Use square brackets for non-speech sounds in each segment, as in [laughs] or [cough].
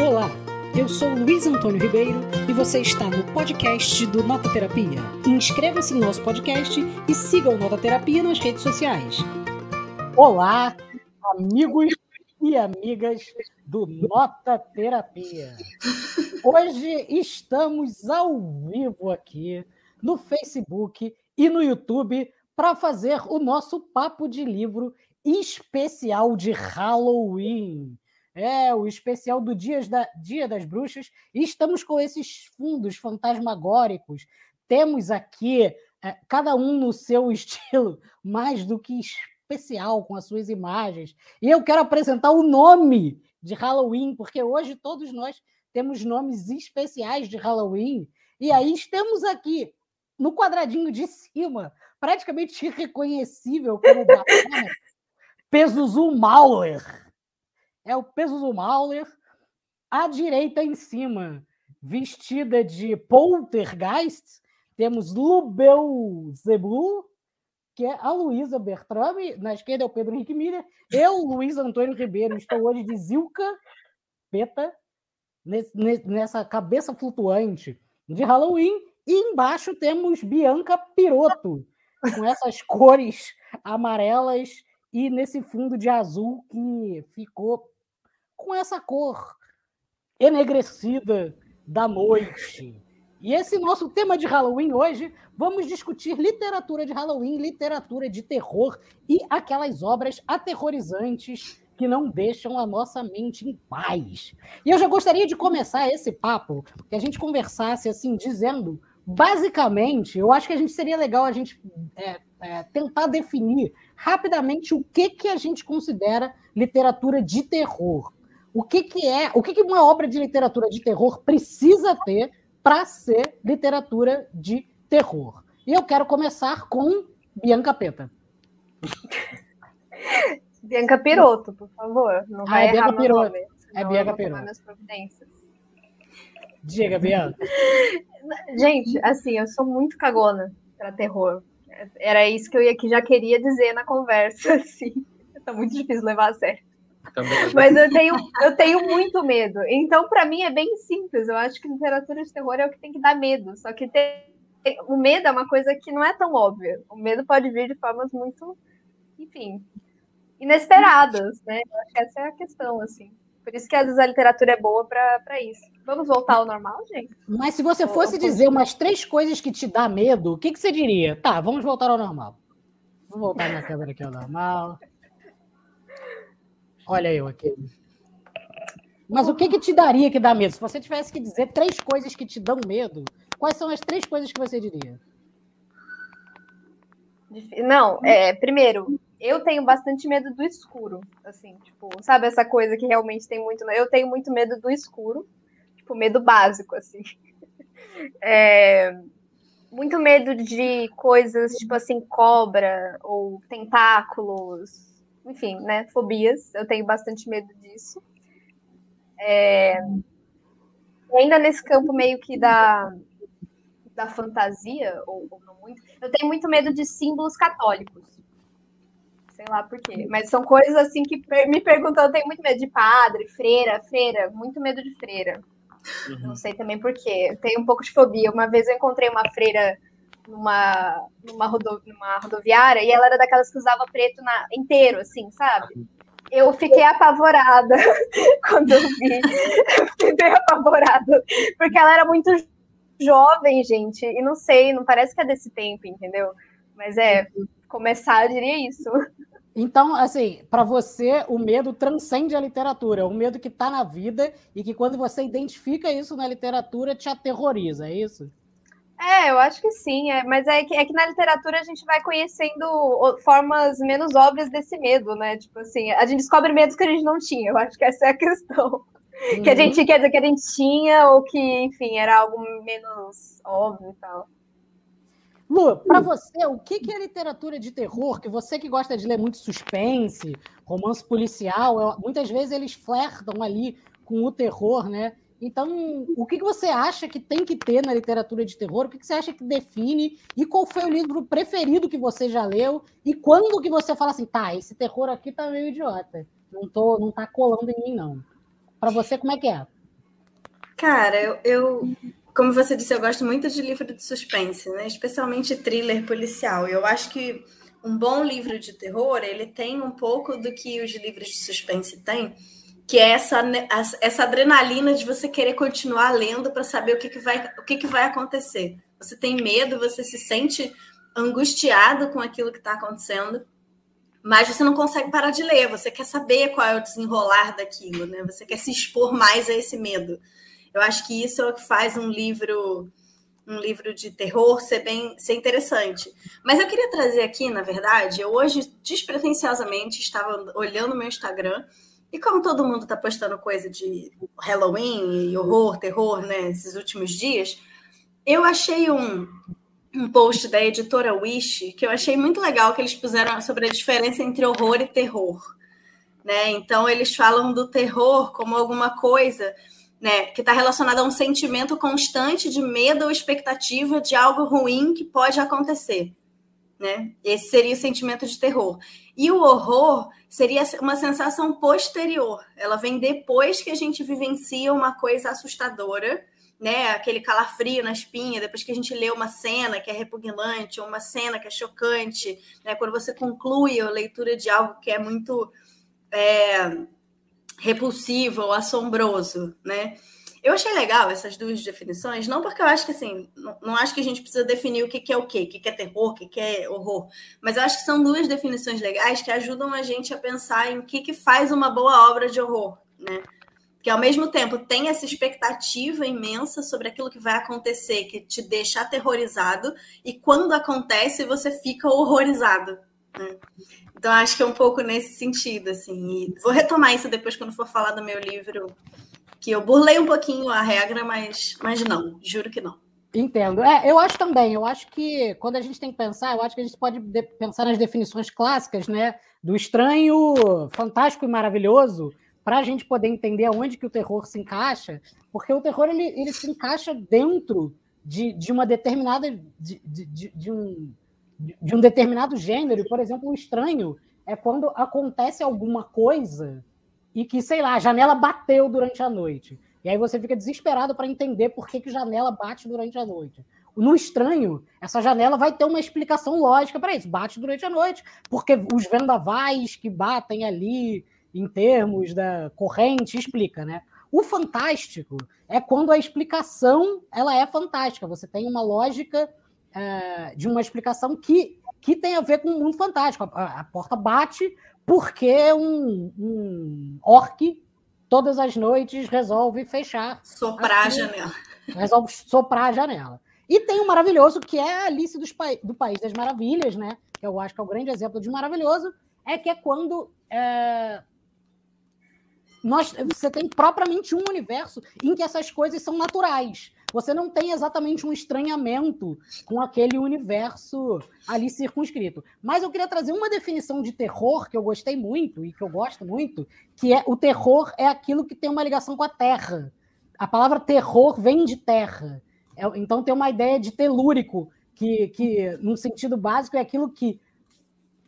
Olá, eu sou Luiz Antônio Ribeiro e você está no podcast do Nota Terapia. Inscreva-se no nosso podcast e siga o Nota Terapia nas redes sociais. Olá, amigos e amigas do Nota Terapia. Hoje estamos ao vivo aqui no Facebook e no YouTube para fazer o nosso papo de livro especial de Halloween. É, o especial do Dias da, Dia das Bruxas. E estamos com esses fundos fantasmagóricos. Temos aqui, é, cada um no seu [laughs] estilo, mais do que especial, com as suas imagens. E eu quero apresentar o nome de Halloween, porque hoje todos nós temos nomes especiais de Halloween. E aí estamos aqui, no quadradinho de cima, praticamente [laughs] irreconhecível como bacana, Pezuzu Mauler é o Peso Mauler, à direita em cima, vestida de poltergeist, temos Lubel Zebu, que é a Luísa Bertrame, na esquerda é o Pedro Henrique Miller, eu, Luiz Antônio Ribeiro, estou hoje de Zilka Peta, nessa cabeça flutuante de Halloween, e embaixo temos Bianca Piroto, com essas cores amarelas e nesse fundo de azul que ficou com essa cor enegrecida da noite. E esse nosso tema de Halloween hoje, vamos discutir literatura de Halloween, literatura de terror e aquelas obras aterrorizantes que não deixam a nossa mente em paz. E eu já gostaria de começar esse papo, que a gente conversasse assim, dizendo, basicamente, eu acho que a gente seria legal a gente é, é, tentar definir rapidamente o que, que a gente considera literatura de terror o que, que é, o que, que uma obra de literatura de terror precisa ter para ser literatura de terror. E eu quero começar com Bianca Peta. Bianca Piroto, por favor. Não ah, vai é Bianca Piroto. Nome, é Bianca Piroto. Diga, Bianca. [laughs] Gente, assim, eu sou muito cagona para terror. Era isso que eu ia, que já queria dizer na conversa, [laughs] assim. Tá muito difícil levar a sério. Mas eu tenho, eu tenho muito medo. Então, para mim, é bem simples. Eu acho que literatura de terror é o que tem que dar medo. Só que tem, o medo é uma coisa que não é tão óbvia. O medo pode vir de formas muito, enfim, inesperadas, né? Eu acho que essa é a questão, assim. Por isso que às vezes a literatura é boa para isso. Vamos voltar ao normal, gente? Mas se você fosse dizer umas três coisas que te dá medo, o que, que você diria? Tá, vamos voltar ao normal. Vamos voltar na câmera aqui ao normal. Olha eu aqui. Mas o que, que te daria que dá medo? Se você tivesse que dizer três coisas que te dão medo, quais são as três coisas que você diria? Não, é, primeiro, eu tenho bastante medo do escuro, assim, tipo, sabe essa coisa que realmente tem muito, eu tenho muito medo do escuro, tipo, medo básico, assim. [laughs] É, muito medo de coisas, tipo assim, cobra ou tentáculos, enfim, né, fobias. Eu tenho bastante medo disso. É, ainda nesse campo meio que da, da fantasia, ou, ou, não muito, eu tenho muito medo de símbolos católicos. Sei lá por quê. Mas são coisas assim que me perguntam, eu tenho muito medo de padre, freira, freira, muito medo de freira. Uhum. Não sei também por quê. Eu tenho um pouco de fobia. Uma vez eu encontrei uma freira numa, numa, rodo, numa rodoviária e ela era daquelas que usava preto na, inteiro, assim, sabe? Eu fiquei apavorada [laughs] quando eu vi. Fiquei apavorada. Porque ela era muito jovem, gente. E não sei, não parece que é desse tempo, entendeu? Mas é, começar, eu diria isso. Então, assim, para você, o medo transcende a literatura, é um medo que está na vida e que quando você identifica isso na literatura te aterroriza, é isso? É, eu acho que sim, é, mas é que, é que na literatura a gente vai conhecendo formas menos óbvias desse medo, né? Tipo assim, a gente descobre medos que a gente não tinha, eu acho que essa é a [laughs] questão. Uhum. Que a gente quer dizer que a gente tinha, ou que, enfim, era algo menos óbvio e tal. Lu, para você, o que é literatura de terror? Que você que gosta de ler muito suspense, romance policial, muitas vezes eles flertam ali com o terror, né? Então, o que você acha que tem que ter na literatura de terror? O que você acha que define? E qual foi o livro preferido que você já leu? E quando que você fala assim, tá, esse terror aqui tá meio idiota. Não, tô, não tá colando em mim, não. Para você, como é que é? Cara, eu, eu, como você disse, eu gosto muito de livro de suspense, né? Especialmente thriller policial. Eu acho que um bom livro de terror, ele tem um pouco do que os livros de suspense têm, que é essa, essa adrenalina de você querer continuar lendo para saber o que, que, vai, o que, que vai acontecer. Você tem medo, você se sente angustiado com aquilo que está acontecendo, mas você não consegue parar de ler, você quer saber qual é o desenrolar daquilo, né? Você quer se expor mais a esse medo. Eu acho que isso é o que faz um livro um livro de terror ser bem ser interessante. Mas eu queria trazer aqui, na verdade, eu hoje despretensiosamente estava olhando meu Instagram e como todo mundo está postando coisa de Halloween e horror, terror, né, esses últimos dias, eu achei um, um post da editora Wish que eu achei muito legal que eles puseram sobre a diferença entre horror e terror. Né? Então, eles falam do terror como alguma coisa né, que está relacionada a um sentimento constante de medo ou expectativa de algo ruim que pode acontecer. Né? Esse seria o sentimento de terror. E o horror seria uma sensação posterior. Ela vem depois que a gente vivencia uma coisa assustadora né, aquele calafrio na espinha, depois que a gente lê uma cena que é repugnante, uma cena que é chocante, né, quando você conclui a leitura de algo que é muito é, repulsivo ou assombroso, né? Eu achei legal essas duas definições, não porque eu acho que assim, não, não acho que a gente precisa definir o que, que é o quê, o que, que é terror, o que, que é horror, mas eu acho que são duas definições legais que ajudam a gente a pensar em o que, que faz uma boa obra de horror, né? que ao mesmo tempo tem essa expectativa imensa sobre aquilo que vai acontecer, que te deixa aterrorizado, e quando acontece, você fica horrorizado. Né? Então, acho que é um pouco nesse sentido, assim. E vou retomar isso depois quando for falar do meu livro, que eu burlei um pouquinho a regra, mas, mas não, juro que não. Entendo. É, eu acho também. Eu acho que quando a gente tem que pensar, eu acho que a gente pode pensar nas definições clássicas, né? Do estranho, fantástico e maravilhoso, para a gente poder entender aonde que o terror se encaixa, porque o terror ele, ele se encaixa dentro de, de uma determinada de, de, de, um, de um determinado gênero. Por exemplo, o estranho é quando acontece alguma coisa e que, sei lá, a janela bateu durante a noite. E aí você fica desesperado para entender por que, que janela bate durante a noite. No estranho, essa janela vai ter uma explicação lógica para isso. Bate durante a noite, porque os vendavais que batem ali em termos da corrente, explica, né? O fantástico é quando a explicação ela é fantástica. Você tem uma lógica é, de uma explicação que, que tem a ver com o mundo fantástico. A, a porta bate porque um, um orc todas as noites resolve fechar. Soprar a janela. Resolve soprar a janela. E tem o maravilhoso, que é a Alice dos, do País das Maravilhas, né? Que eu acho que é o grande exemplo de maravilhoso, é que é quando é, nós, você tem propriamente um universo em que essas coisas são naturais. Você não tem exatamente um estranhamento com aquele universo ali circunscrito. Mas eu queria trazer uma definição de terror que eu gostei muito e que eu gosto muito, que é o terror é aquilo que tem uma ligação com a terra. A palavra terror vem de terra. É, então tem uma ideia de telúrico, que, que, num sentido básico, é aquilo que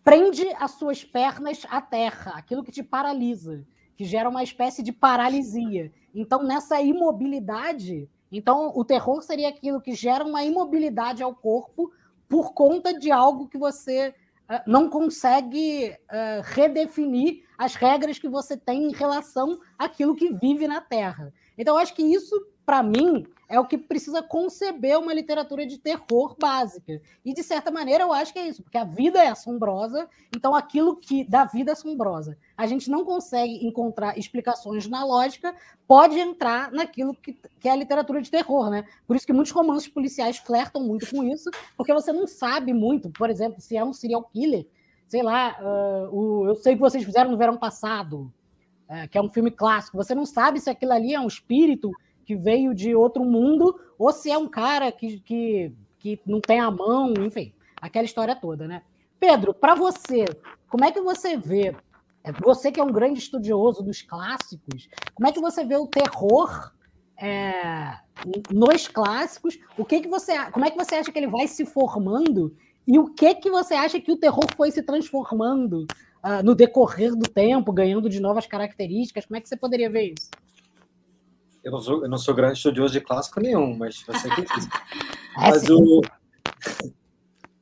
prende as suas pernas à terra, aquilo que te paralisa que gera uma espécie de paralisia. Então, nessa imobilidade, então o terror seria aquilo que gera uma imobilidade ao corpo por conta de algo que você uh, não consegue uh, redefinir as regras que você tem em relação àquilo que vive na Terra. Então, acho que isso, para mim, é o que precisa conceber uma literatura de terror básica. E, de certa maneira, eu acho que é isso, porque a vida é assombrosa, então aquilo que dá vida assombrosa a gente não consegue encontrar explicações na lógica, pode entrar naquilo que, que é a literatura de terror, né? Por isso que muitos romances policiais flertam muito com isso, porque você não sabe muito, por exemplo, se é um serial killer, sei lá, uh, o, eu sei que vocês fizeram no verão passado, uh, que é um filme clássico, você não sabe se aquilo ali é um espírito que veio de outro mundo, ou se é um cara que, que, que não tem a mão, enfim, aquela história toda, né? Pedro, para você, como é que você vê, é, você que é um grande estudioso dos clássicos, como é que você vê o terror é, nos clássicos? O que que você, como é que você acha que ele vai se formando e o que que você acha que o terror foi se transformando uh, no decorrer do tempo, ganhando de novas características? Como é que você poderia ver isso? Eu não sou, eu não sou grande estudioso de clássico nenhum, mas você que diz. [laughs] mas o. [laughs]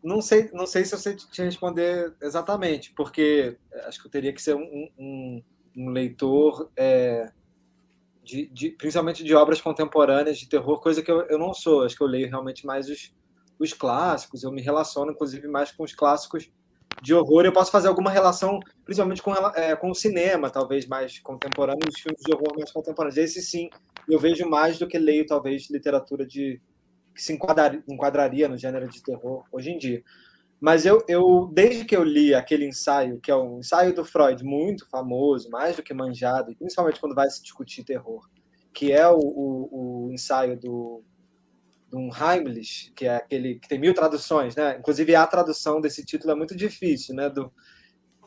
Não sei, não sei se eu sei te responder exatamente, porque acho que eu teria que ser um, um, um leitor, é, de, de, principalmente de obras contemporâneas de terror, coisa que eu, eu não sou. Acho que eu leio realmente mais os, os clássicos, eu me relaciono, inclusive, mais com os clássicos de horror. Eu posso fazer alguma relação, principalmente com, é, com o cinema, talvez mais contemporâneo, os filmes de horror mais contemporâneos. Esse sim, eu vejo mais do que leio, talvez, literatura de que se enquadraria, enquadraria no gênero de terror hoje em dia. Mas eu, eu, desde que eu li aquele ensaio, que é um ensaio do Freud muito famoso, mais do que manjado, principalmente quando vai se discutir terror, que é o, o, o ensaio do de um Heimlich, que é aquele que tem mil traduções, né? Inclusive a tradução desse título é muito difícil, né? Do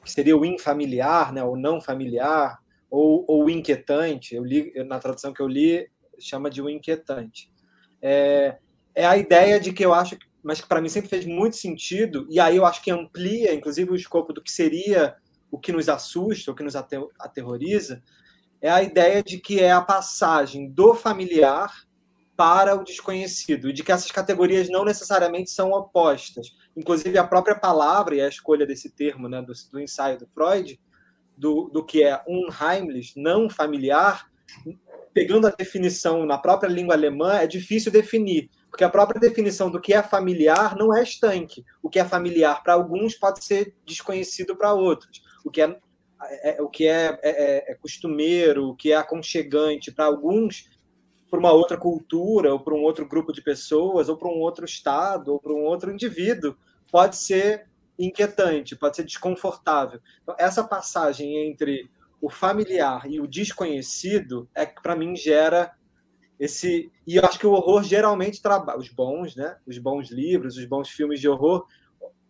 que seria o infamiliar, né? O não familiar ou, ou o inquietante. Eu li na tradução que eu li chama de o inquietante. É, é a ideia de que eu acho, mas que para mim sempre fez muito sentido e aí eu acho que amplia, inclusive o escopo do que seria o que nos assusta, o que nos aterroriza, é a ideia de que é a passagem do familiar para o desconhecido, e de que essas categorias não necessariamente são opostas. Inclusive, a própria palavra e a escolha desse termo, né, do, do ensaio do Freud, do, do que é unheimlich, não familiar, pegando a definição na própria língua alemã, é difícil definir, porque a própria definição do que é familiar não é estanque. O que é familiar para alguns pode ser desconhecido para outros. O que é, é, é o que é, é, é, costumeiro, o que é aconchegante para alguns para uma outra cultura, ou para um outro grupo de pessoas, ou para um outro estado, ou para um outro indivíduo, pode ser inquietante, pode ser desconfortável. Então, essa passagem entre o familiar e o desconhecido é que, para mim, gera esse. E eu acho que o horror geralmente trabalha. Os bons, né? Os bons livros, os bons filmes de horror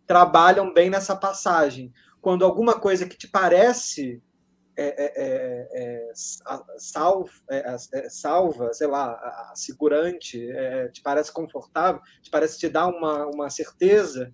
trabalham bem nessa passagem. Quando alguma coisa que te parece é, é, é, é salva, salva, sei lá, assegurante, te parece confortável, te parece te dar uma, uma certeza,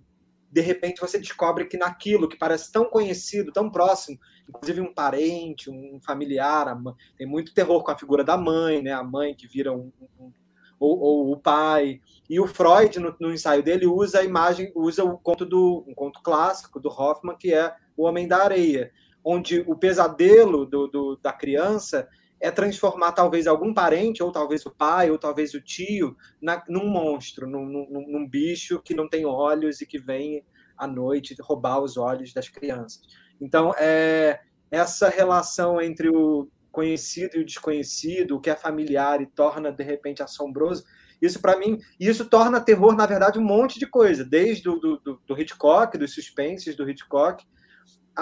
de repente você descobre que naquilo que parece tão conhecido, tão próximo, inclusive um parente, um familiar, tem muito terror com a figura da mãe, né? A mãe que vira um, um ou, ou, o pai. E o Freud no, no, ensaio dele usa a imagem, usa o conto do um conto clássico do Hoffman que é o Homem da Areia, onde o pesadelo do, do, da criança é transformar talvez algum parente, ou talvez o pai, ou talvez o tio, na, num monstro, num, num, num, bicho que não tem olhos e que vem à noite roubar os olhos das crianças. Então, é, essa relação entre o conhecido e o desconhecido, o que é familiar e torna de repente assombroso, isso para mim, isso torna terror, na verdade, um monte de coisa, desde do, do, do Hitchcock, dos suspenses do Hitchcock,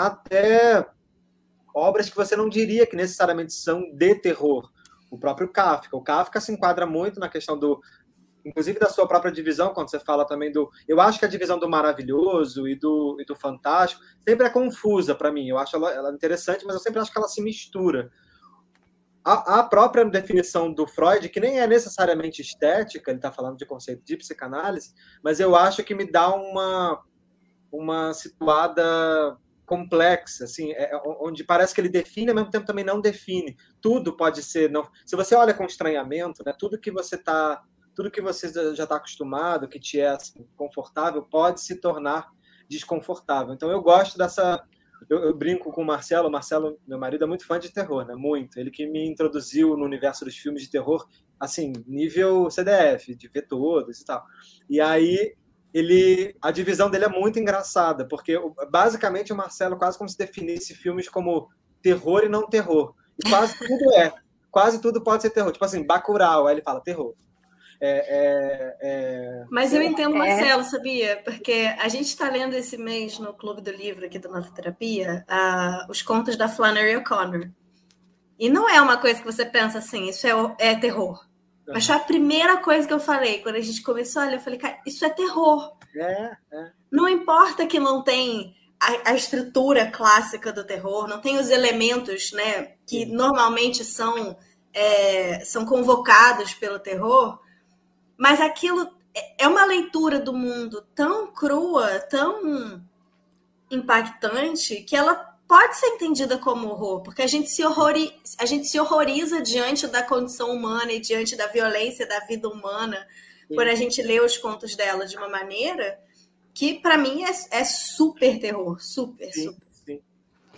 até obras que você não diria que necessariamente são de terror. O próprio Kafka. O Kafka se enquadra muito na questão do. Inclusive da sua própria divisão, quando você fala também do. Eu acho que a divisão do maravilhoso e do, e do fantástico sempre é confusa para mim. Eu acho ela, ela, interessante, mas eu sempre acho que ela se mistura. A, a própria definição do Freud, que nem é necessariamente estética, ele está falando de conceito de psicanálise, mas eu acho que me dá uma, uma situada complexa, assim, é, é onde parece que ele define, ao mesmo tempo também não define. Tudo pode ser, não. Se você olha com estranhamento, né, tudo que você está, tudo que você já está acostumado, que te é assim, confortável, pode se tornar desconfortável. Então eu gosto dessa, eu, eu, brinco com o Marcelo. O Marcelo, meu marido, é muito fã de terror, né? Muito. Ele que me introduziu no universo dos filmes de terror, assim, nível CDF, de ver todos e tal. E aí ele a divisão dele é muito engraçada, porque basicamente o Marcelo quase como se definisse filmes como terror e não terror. E quase tudo é. Quase tudo pode ser terror. Tipo assim, Bacurau, aí ele fala terror. É, é, é... Mas eu entendo é. Marcelo, sabia? Porque a gente está lendo esse mês no Clube do Livro aqui da Nova Terapia uh, os contos da Flannery O'Connor. E não é uma coisa que você pensa assim, isso é, é terror. Mas foi a primeira coisa que eu falei. Quando a gente começou, olha, eu falei, cara, isso é terror. É, é. Não importa que não tem a, a, estrutura clássica do terror, não tem os elementos, né, que Sim. normalmente são, é, são convocados pelo terror, mas aquilo é, é uma leitura do mundo tão crua, tão impactante, que ela pode ser entendida como horror, porque a gente se, horrori, a gente se horroriza diante da condição humana e diante da violência da vida humana, Sim. por a gente ler os contos dela de uma maneira que, para mim, é, é, super terror, super, Sim. super.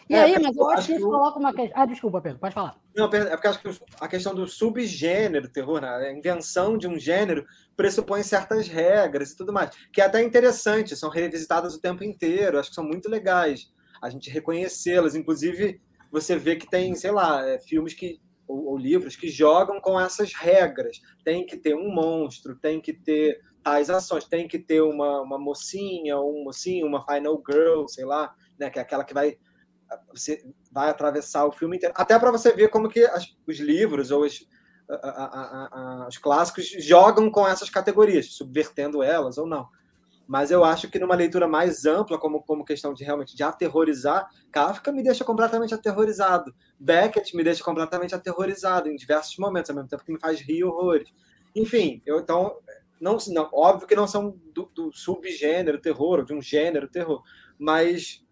E é, aí, mas eu acho que isso coloca uma questão. Ah, desculpa, Pedro, pode falar. Não, é porque acho que a questão do subgênero terror, né? a invenção de um gênero, pressupõe certas regras e tudo mais, que é até interessante, são revisitadas o tempo inteiro, acho que são muito legais a gente reconhecê-las. Inclusive, você vê que tem, sei lá, é, filmes que ou, ou, livros que jogam com essas regras. Tem que ter um monstro, tem que ter tais ações, tem que ter uma, uma mocinha, um mocinho, uma final girl, sei lá, né, que é aquela que vai você vai atravessar o filme inteiro, até para você ver como que as, os livros ou os, a, a, a, os clássicos jogam com essas categorias, subvertendo elas ou não. Mas eu acho que numa leitura mais ampla, como, como questão de realmente de aterrorizar, Kafka me deixa completamente aterrorizado. Beckett me deixa completamente aterrorizado em diversos momentos, ao mesmo tempo que me faz rir horrores. Enfim, eu então não, não óbvio que não são do, do subgênero terror, ou de um gênero terror, mas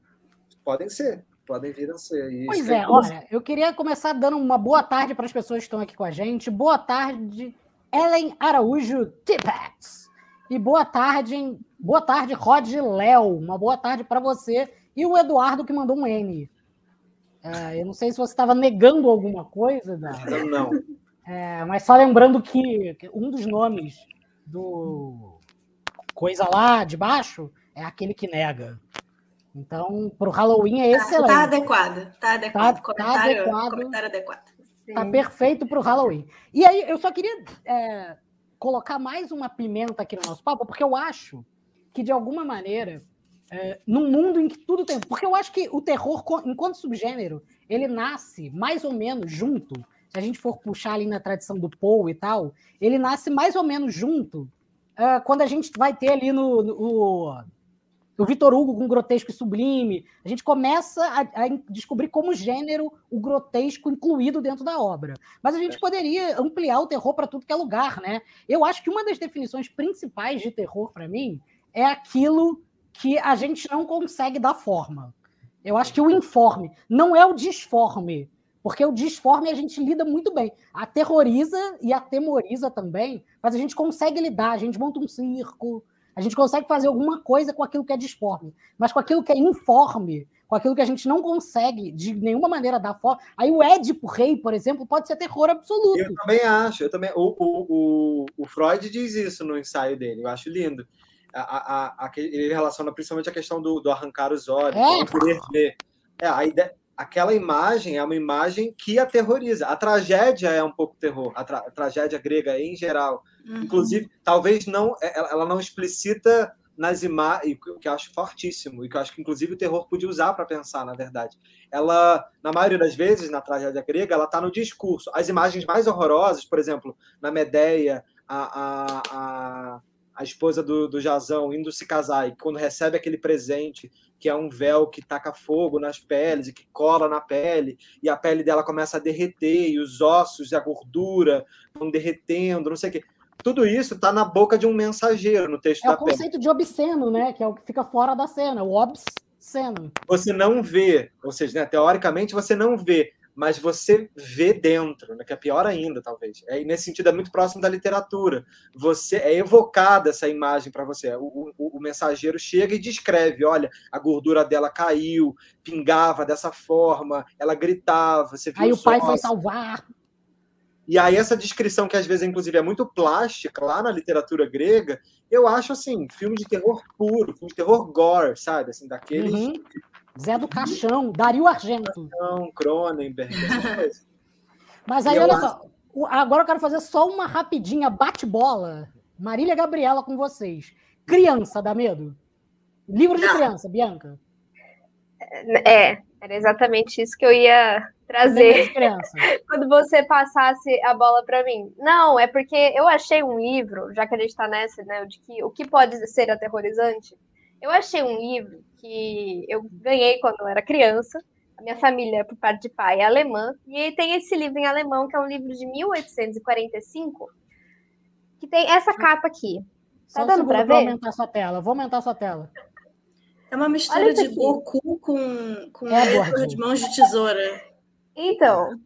podem ser podem vir a ser. E pois é, olha, eu queria começar dando uma boa tarde para as pessoas que estão aqui com a gente. Boa tarde, Ellen Araújo Tipex. E boa tarde, boa tarde, Rod Léo. Uma boa tarde para você. E o Eduardo que mandou um N. É, eu não sei se você estava negando alguma coisa. Não, não. É, mas só lembrando que um dos nomes do coisa lá de baixo é aquele que nega. Então, para o Halloween é excelente. Tá adequado, tá adequado. Tá, comentário, tá adequado. Comentário adequado. Tá perfeito para o Halloween. E aí, eu só queria é, colocar mais uma pimenta aqui no nosso papo, porque eu acho que, de alguma maneira, é, num mundo em que tudo tem. Porque eu acho que o terror, enquanto subgênero, ele nasce mais ou menos junto. Se a gente for puxar ali na tradição do Poe e tal, ele nasce mais ou menos junto uh, quando a gente vai ter ali no, no o Vitor Hugo com grotesco e sublime. A gente começa a, a, descobrir como gênero o grotesco incluído dentro da obra. Mas a gente é. poderia ampliar o terror para tudo que é lugar, né? Eu acho que uma das definições principais de terror para mim é aquilo que a gente não consegue dar forma. Eu acho que o informe não é o disforme, porque o disforme a gente lida muito bem. Aterroriza e atemoriza também, mas a gente consegue lidar, a gente monta um circo, a gente consegue fazer alguma coisa com aquilo que é disforme, mas com aquilo que é informe, com aquilo que a gente não consegue de nenhuma maneira dar forma. Aí o Édipo Rei, por exemplo, pode ser terror absoluto. Eu também acho. Eu também, o, o, o, o Freud diz isso no ensaio dele. Eu acho lindo. A, a, a, ele relaciona principalmente a questão do, do arrancar os olhos, é. querer ver. É, a ideia, aquela imagem é uma imagem que aterroriza. A tragédia é um pouco terror, a, tra a tragédia grega em geral. Uhum. Inclusive, talvez não, é, ela não explicita nas imagens, o que eu acho fortíssimo, e que eu acho que inclusive o terror podia usar para pensar, na verdade. Ela, na maioria das vezes, na tragédia grega, ela está no discurso. As imagens mais horrorosas, por exemplo, na Medeia, a, a, a, a esposa do, do Jazão indo se casar, e quando recebe aquele presente, que é um véu que taca fogo nas peles e que cola na pele, e a pele dela começa a derreter, e os ossos e a gordura vão derretendo, não sei o quê tudo isso está na boca de um mensageiro no texto é da o conceito pena. de obsceno, né? Que é o que fica fora da cena, o obsceno. Você não vê, ou seja, né, teoricamente você não vê, mas você vê dentro, né, que é pior ainda, talvez. É, nesse sentido, é muito próximo da literatura. Você É evocada essa imagem para você. O, o, o, mensageiro chega e descreve: olha, a gordura dela caiu, pingava dessa forma, ela gritava. Você viu Aí o pai foi salvar. E aí essa descrição que às vezes inclusive é muito plástica lá na literatura grega, eu acho assim, filme de terror puro, filme de terror gore, sabe? Assim, daqueles uhum. Zé do Caixão, Dario Argento. Não, Cronenberg, Mas aí, olha só, agora eu quero fazer só uma rapidinha bate-bola. Marília Gabriela com vocês. Criança, dá medo? Livro de criança, Bianca. É, era exatamente isso que eu ia trazer [laughs] quando você passasse a bola para mim. Não, é porque eu achei um livro, já que a gente está nessa, né, de que o que pode ser aterrorizante. Eu achei um livro que eu ganhei quando eu era criança. A minha família, por parte de pai, é alemã. E tem esse livro em alemão, que é um livro de 1845, que tem essa capa aqui. Tá Só dando para ver? Vou aumentar sua tela. Vou aumentar sua tela. É uma mistura de Goku com, com é, de mãos de tesoura. Então.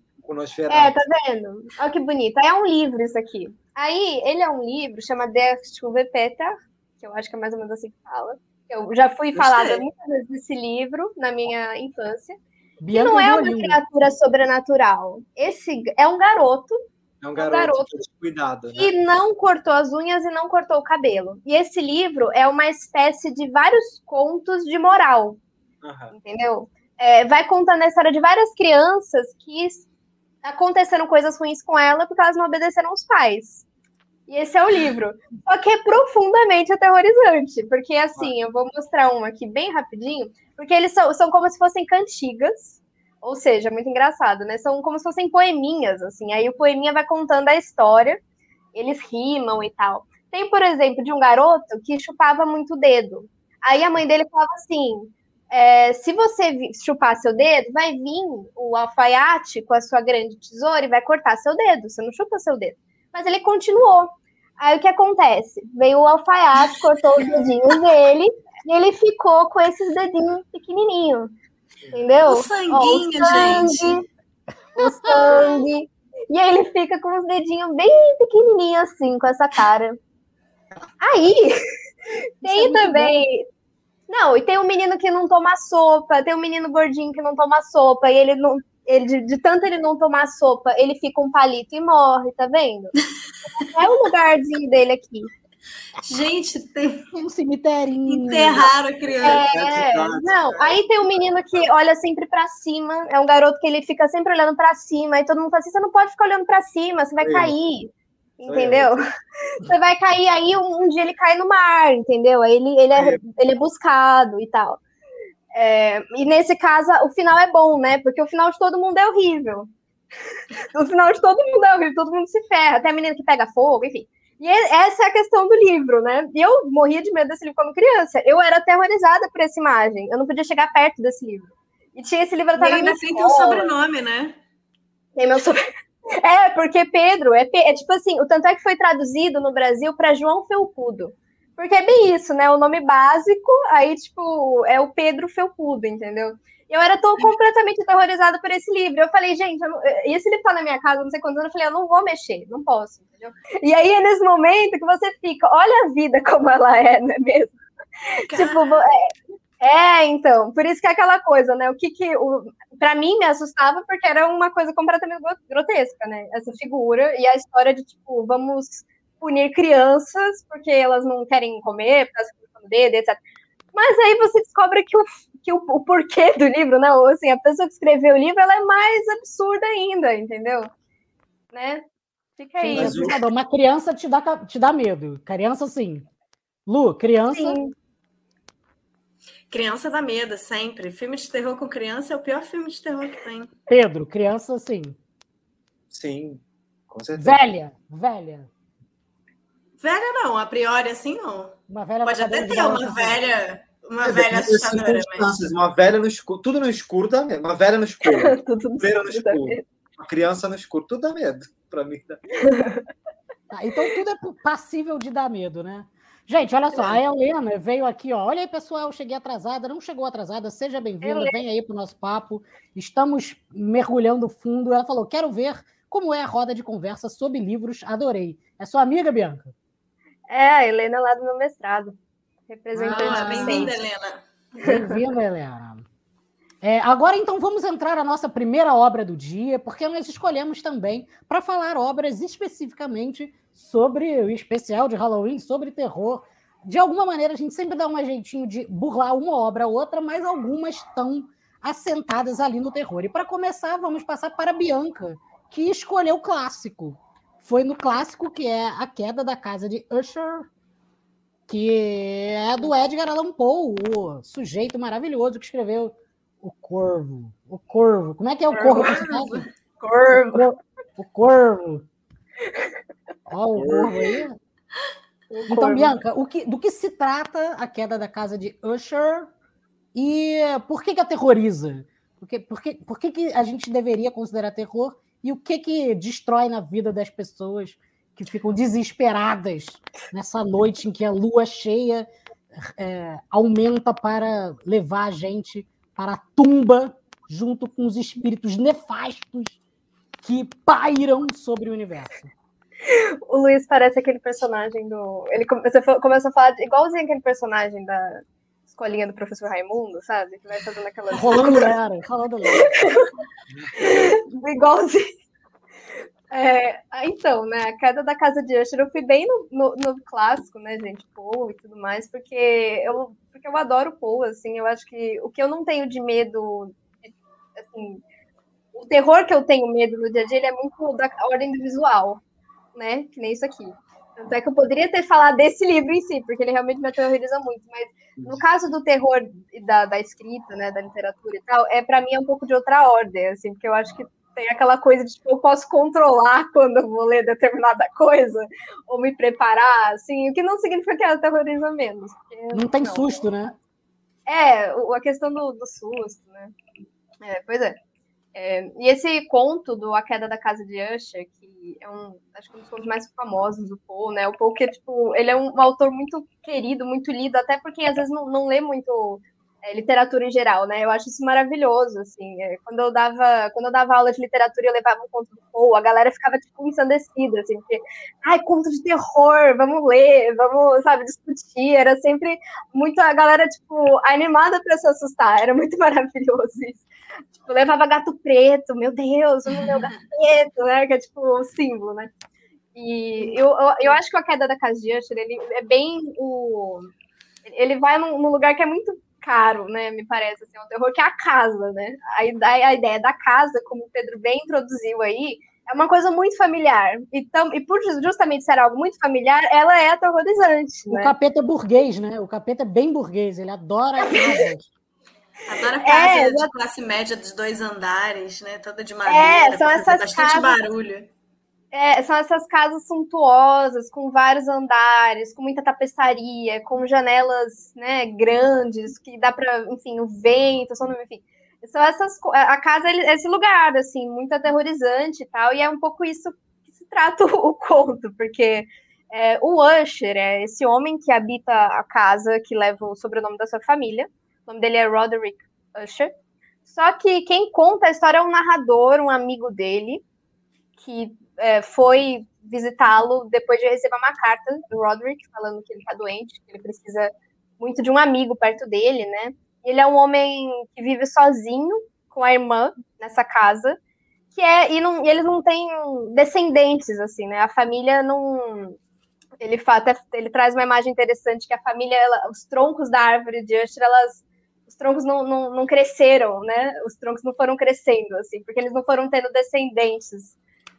É, tá vendo? Olha que bonito. É um livro isso aqui. Aí, ele é um livro, chama Death to Peter, que eu acho que é mais ou menos assim que fala. Eu já fui falada muitas vezes desse livro na minha infância. Bianca que não é uma criatura sobrenatural. Esse é um garoto. É um garoto, um garoto cuidado, né? que não cortou as unhas e não cortou o cabelo. E esse livro é uma espécie de vários contos de moral. Uhum. Entendeu? É, vai contando a história de várias crianças que aconteceram coisas ruins com ela porque elas não obedeceram os pais. E esse é o livro. Só que é profundamente aterrorizante, porque assim, eu vou mostrar um aqui bem rapidinho, porque eles são, são como se fossem cantigas, ou seja, muito engraçado, né? São como se fossem poeminhas, assim. Aí o poeminha vai contando a história, eles rimam e tal. Tem, por exemplo, de um garoto que chupava muito o dedo. Aí a mãe dele falava assim: é, se você chupar seu dedo, vai vir o alfaiate com a sua grande tesoura e vai cortar seu dedo. Você não chupa seu dedo. Mas ele continuou. Aí o que acontece? Veio o alfaiate, cortou os dedinhos dele e ele ficou com esses dedinhos pequenininhos. Entendeu? O sanguinho, Ó, o sangue, gente. O sangue. E aí ele fica com os dedinhos bem pequenininhos assim, com essa cara. Aí, [laughs] tem é também... Não, e tem um menino que não toma sopa, tem um menino gordinho que não toma sopa, e ele não. Ele, de, de tanto ele não tomar sopa, ele fica um palito e morre, tá vendo? [laughs] é o lugarzinho dele aqui. Gente, tem um cemitério. Enterraram a criança. É, não, aí tem um menino que olha sempre para cima. É um garoto que ele fica sempre olhando para cima. E todo mundo fala assim: você não pode ficar olhando para cima, você vai cair entendeu? [laughs] Você vai cair aí, um, um, dia ele cai no mar, entendeu? Aí ele, ele, é, ele é buscado e tal. É, e nesse caso, o final é bom, né? Porque o final de todo mundo é horrível. [laughs] O final de todo mundo é horrível, todo mundo se ferra, até a menina que pega fogo, enfim. E essa é a questão do livro, né? Eu morria de medo desse livro como criança. Eu era aterrorizada por essa imagem. Eu não podia chegar perto desse livro. E tinha esse livro até na minha tem teu sobrenome, né? Tem meu sobrenome. [laughs] É, porque Pedro é, é, tipo assim, o tanto é que foi traduzido no Brasil para João Felpudo. Porque é bem isso, né? O nome básico, aí, tipo, é o Pedro Felpudo, entendeu? Eu era tão completamente aterrorizada por esse livro. Eu falei, gente, eu não... esse livro tá na minha casa, não sei quantos anos. Eu falei, eu não vou mexer, não posso, entendeu? E aí é nesse momento que você fica, olha a vida [laughs] como ela é, não é mesmo? Tipo, é, é, então, por isso que é aquela coisa, né? O que que. O, pra mim me assustava porque era uma coisa completamente grotesca, né? Essa figura e a história de, tipo, vamos punir crianças porque elas não querem comer, porque elas ficam no dedo, etc. Mas aí você descobre que o, que o, o, porquê do livro, né? Ou, assim, a pessoa que escreveu o livro, ela é mais absurda ainda, entendeu? Né? Fica aí. Sim, Uma criança te dá, te dá medo. Criança, sim. Lu, criança. Sim. Criança dá medo, sempre. Filme de terror com criança é o pior filme de terror que tem. Pedro, criança, sim. Sim, com certeza. Velha, velha. Velha não, a priori assim não. Uma velha Pode até ter uma velha, uma é, velha assustadora. Mas... Uma velha no escuro, tudo no escuro dá medo. Uma velha no escuro. [laughs] tudo no escuro. Uma criança no escuro, tudo dá medo. Para mim. Dá... [laughs] Ah, então tudo é passível de dar medo, né? Gente, olha só, a é. Helena veio aqui, ó. Olha aí, pessoal, cheguei atrasada, não chegou atrasada, seja bem-vinda, vem aí para o nosso papo. Estamos mergulhando fundo. Ela falou: quero ver como é a roda de conversa sobre livros, adorei. É sua amiga, Bianca? É, a Helena lá do meu mestrado. Representante. Ah, bem-vinda, Helena. Bem-vinda, Helena. É, agora, então, vamos entrar na nossa primeira obra do dia, porque nós escolhemos também para falar obras especificamente sobre o especial de Halloween, sobre terror. De alguma maneira, a gente sempre dá um jeitinho de burlar uma obra ou outra, mas algumas estão assentadas ali no terror. E para começar, vamos passar para a Bianca, que escolheu o clássico. Foi no clássico que é A Queda da Casa de Usher, que é do Edgar Allan Poe, o sujeito maravilhoso que escreveu O Corvo. O Corvo. Como é que é o Corvo? Corvo. Corvo. O Corvo. Ó, o corvo aí. Então, Bianca, o que, do que se trata a queda da casa de Usher e por que, que aterroriza? Por, que, por, que, por que, que a gente deveria considerar terror e o que, que destrói na vida das pessoas que ficam desesperadas nessa noite em que a lua cheia é, aumenta para levar a gente para a tumba junto com os espíritos nefastos que pairam sobre o universo. O Luiz parece aquele personagem do. Ele começou, começou a falar igualzinho aquele personagem da escolinha do professor Raimundo, sabe? Que vai fazendo aquelas. Rolando [laughs] lera, rolando lera. igualzinho. É, então, né, a queda da casa de Usher, eu fui bem no, no, no, clássico, né, gente, Poe e tudo mais, porque eu, porque eu adoro Poe, assim, eu acho que o que eu não tenho de medo, assim, o terror que eu tenho medo no dia a dia, ele é muito da ordem do visual, né, que nem isso aqui. Tanto é que eu poderia ter falado desse livro em si, porque ele realmente me aterroriza muito, mas no caso do terror da, da escrita, né, da literatura e tal, é para mim é um pouco de outra ordem, assim, porque eu acho que tem aquela coisa de tipo, eu posso controlar [laughs] quando eu vou ler determinada coisa, ou me preparar, assim, o que não significa que ela terroriza menos. Não tem não, susto, né? É, a questão do, do susto, né? É, pois é. É. E esse conto do A Queda da Casa de Usher, que é um, acho que um dos contos mais famosos do Poe, né? O Poe, que, tipo, ele é um, um autor muito querido, muito lido, até porque às vezes não, não lê muito é, literatura em geral, né? Eu acho isso maravilhoso, assim. É, quando eu dava, quando eu dava aula de literatura, eu levava um conto do Poe, a galera ficava tipo ensandecida, assim, porque, ai, conto de terror, vamos ler, vamos, sabe, discutir. Era sempre muito a galera tipo animada para se assustar. Era muito [laughs] maravilhoso isso. Tipo, levava gato preto, meu Deus, o meu gato preto, né? Que é tipo o símbolo, né? E eu, eu, eu acho que a queda da casa de Usher, ele é bem o ele vai num, num lugar que é muito caro, né? Me parece assim, é um terror que é a casa, né? A ideia, a ideia da casa, como o Pedro bem introduziu aí, é uma coisa muito familiar. E, tam, e por justamente ser algo muito familiar, ela é aterrorizante. O né? capeta é burguês, né? O capeta é bem burguês, ele adora [laughs] casas. Adora casa é, de classe média dos dois andares, né? Toda de madeira, é, são essas bastante casas... barulho. É, são essas casas suntuosas, com vários andares, com muita tapeçaria, com janelas né, grandes, que dá para, enfim, o vento, enfim. São essas, a casa é esse lugar, assim, muito aterrorizante e tal, e é um pouco isso que se trata [laughs] o, conto, porque é, o Usher é esse homem que habita a casa que leva o sobrenome da sua família, nome dele é Roderick Usher, só que quem conta a história é um narrador, um amigo dele, que é, foi visitá-lo depois de receber uma carta do Roderick falando que ele está doente, que ele precisa muito de um amigo perto dele, né? Ele é um homem que vive sozinho com a irmã nessa casa, que é e, não, e eles não têm descendentes assim, né? A família não ele até ele traz uma imagem interessante que a família, ela, os troncos da árvore de Usher, elas os troncos não, não, não cresceram, né? Os troncos não foram crescendo assim, porque eles não foram tendo descendentes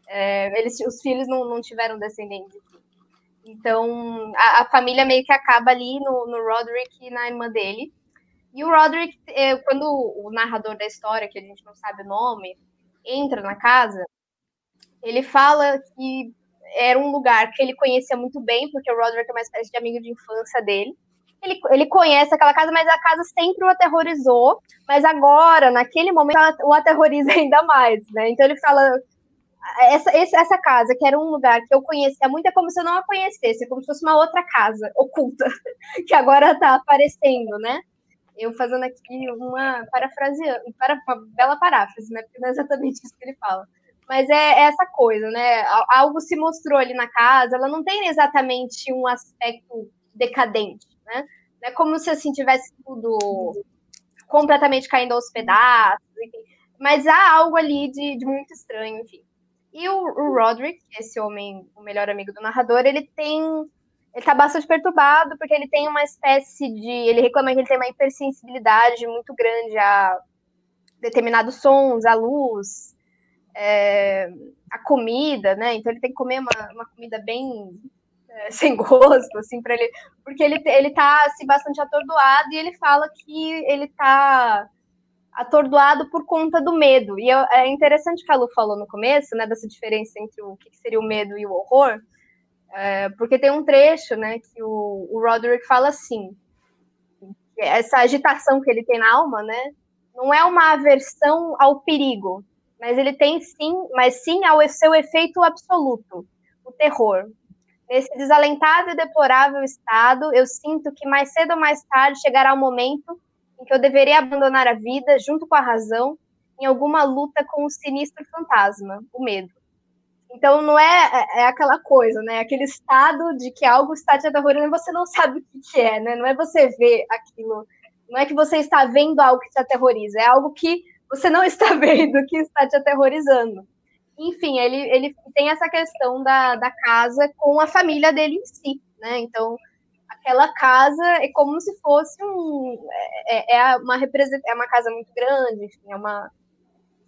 é, eles, os filhos não, não tiveram descendentes. Então, a, a, família meio que acaba ali no, no Roderick e na irmã dele. E o Roderick, é, quando o narrador da história, que a gente não sabe o nome, entra na casa, ele fala que era um lugar que ele conhecia muito bem, porque o Roderick é uma espécie de amigo de infância dele. Ele, ele conhece aquela casa, mas a casa sempre o aterrorizou. Mas agora, naquele momento, o aterroriza [laughs] ainda mais, né? Então ele fala essa, essa casa, que era um lugar que eu conhecia muito, é como se eu não a conhecesse, é como se fosse uma outra casa oculta, [laughs] que agora está aparecendo, né? Eu fazendo aqui uma parafraseando, para, uma bela paráfrase, né? Porque não é exatamente isso que ele fala. Mas é, é essa coisa, né? Algo se mostrou ali na casa, ela não tem exatamente um aspecto decadente, né? É como se assim tivesse tudo completamente caindo aos pedaços, enfim. Mas há algo ali de, de muito estranho, enfim. E o, o Roderick, esse homem, o melhor amigo do narrador, ele tem. Ele tá bastante perturbado, porque ele tem uma espécie de. Ele reclama que ele tem uma hipersensibilidade muito grande a determinados sons, a luz, é, a comida, né? Então ele tem que comer uma, uma comida bem é, [laughs] sem gosto, assim, para ele. Porque ele, ele tá assim, bastante atordoado e ele fala que ele tá atordoado por conta do medo. E é interessante que a Lu falou no começo, né, dessa diferença entre o que seria o medo e o horror, é, porque tem um trecho, né, que o, o Roderick fala assim, essa agitação que ele tem na alma, né, não é uma aversão ao perigo, mas ele tem sim, mas sim ao seu efeito absoluto, o terror. Nesse desalentado e deplorável estado, eu sinto que mais cedo ou mais tarde chegará o momento em que eu deveria abandonar a vida, junto com a razão, em alguma luta com o sinistro fantasma, o medo. Então não é, é, é aquela coisa, né? Aquele estado de que algo está te aterrorizando e você não sabe o que é, né? Não é você ver aquilo, não é que você está vendo algo que te aterroriza, é algo que você não está [laughs] vendo que está te aterrorizando. Enfim, ele, ele tem essa questão da, da casa com a família dele em si, né? Então, aquela casa é como se fosse um. É, é uma, é uma casa muito grande, enfim, é uma,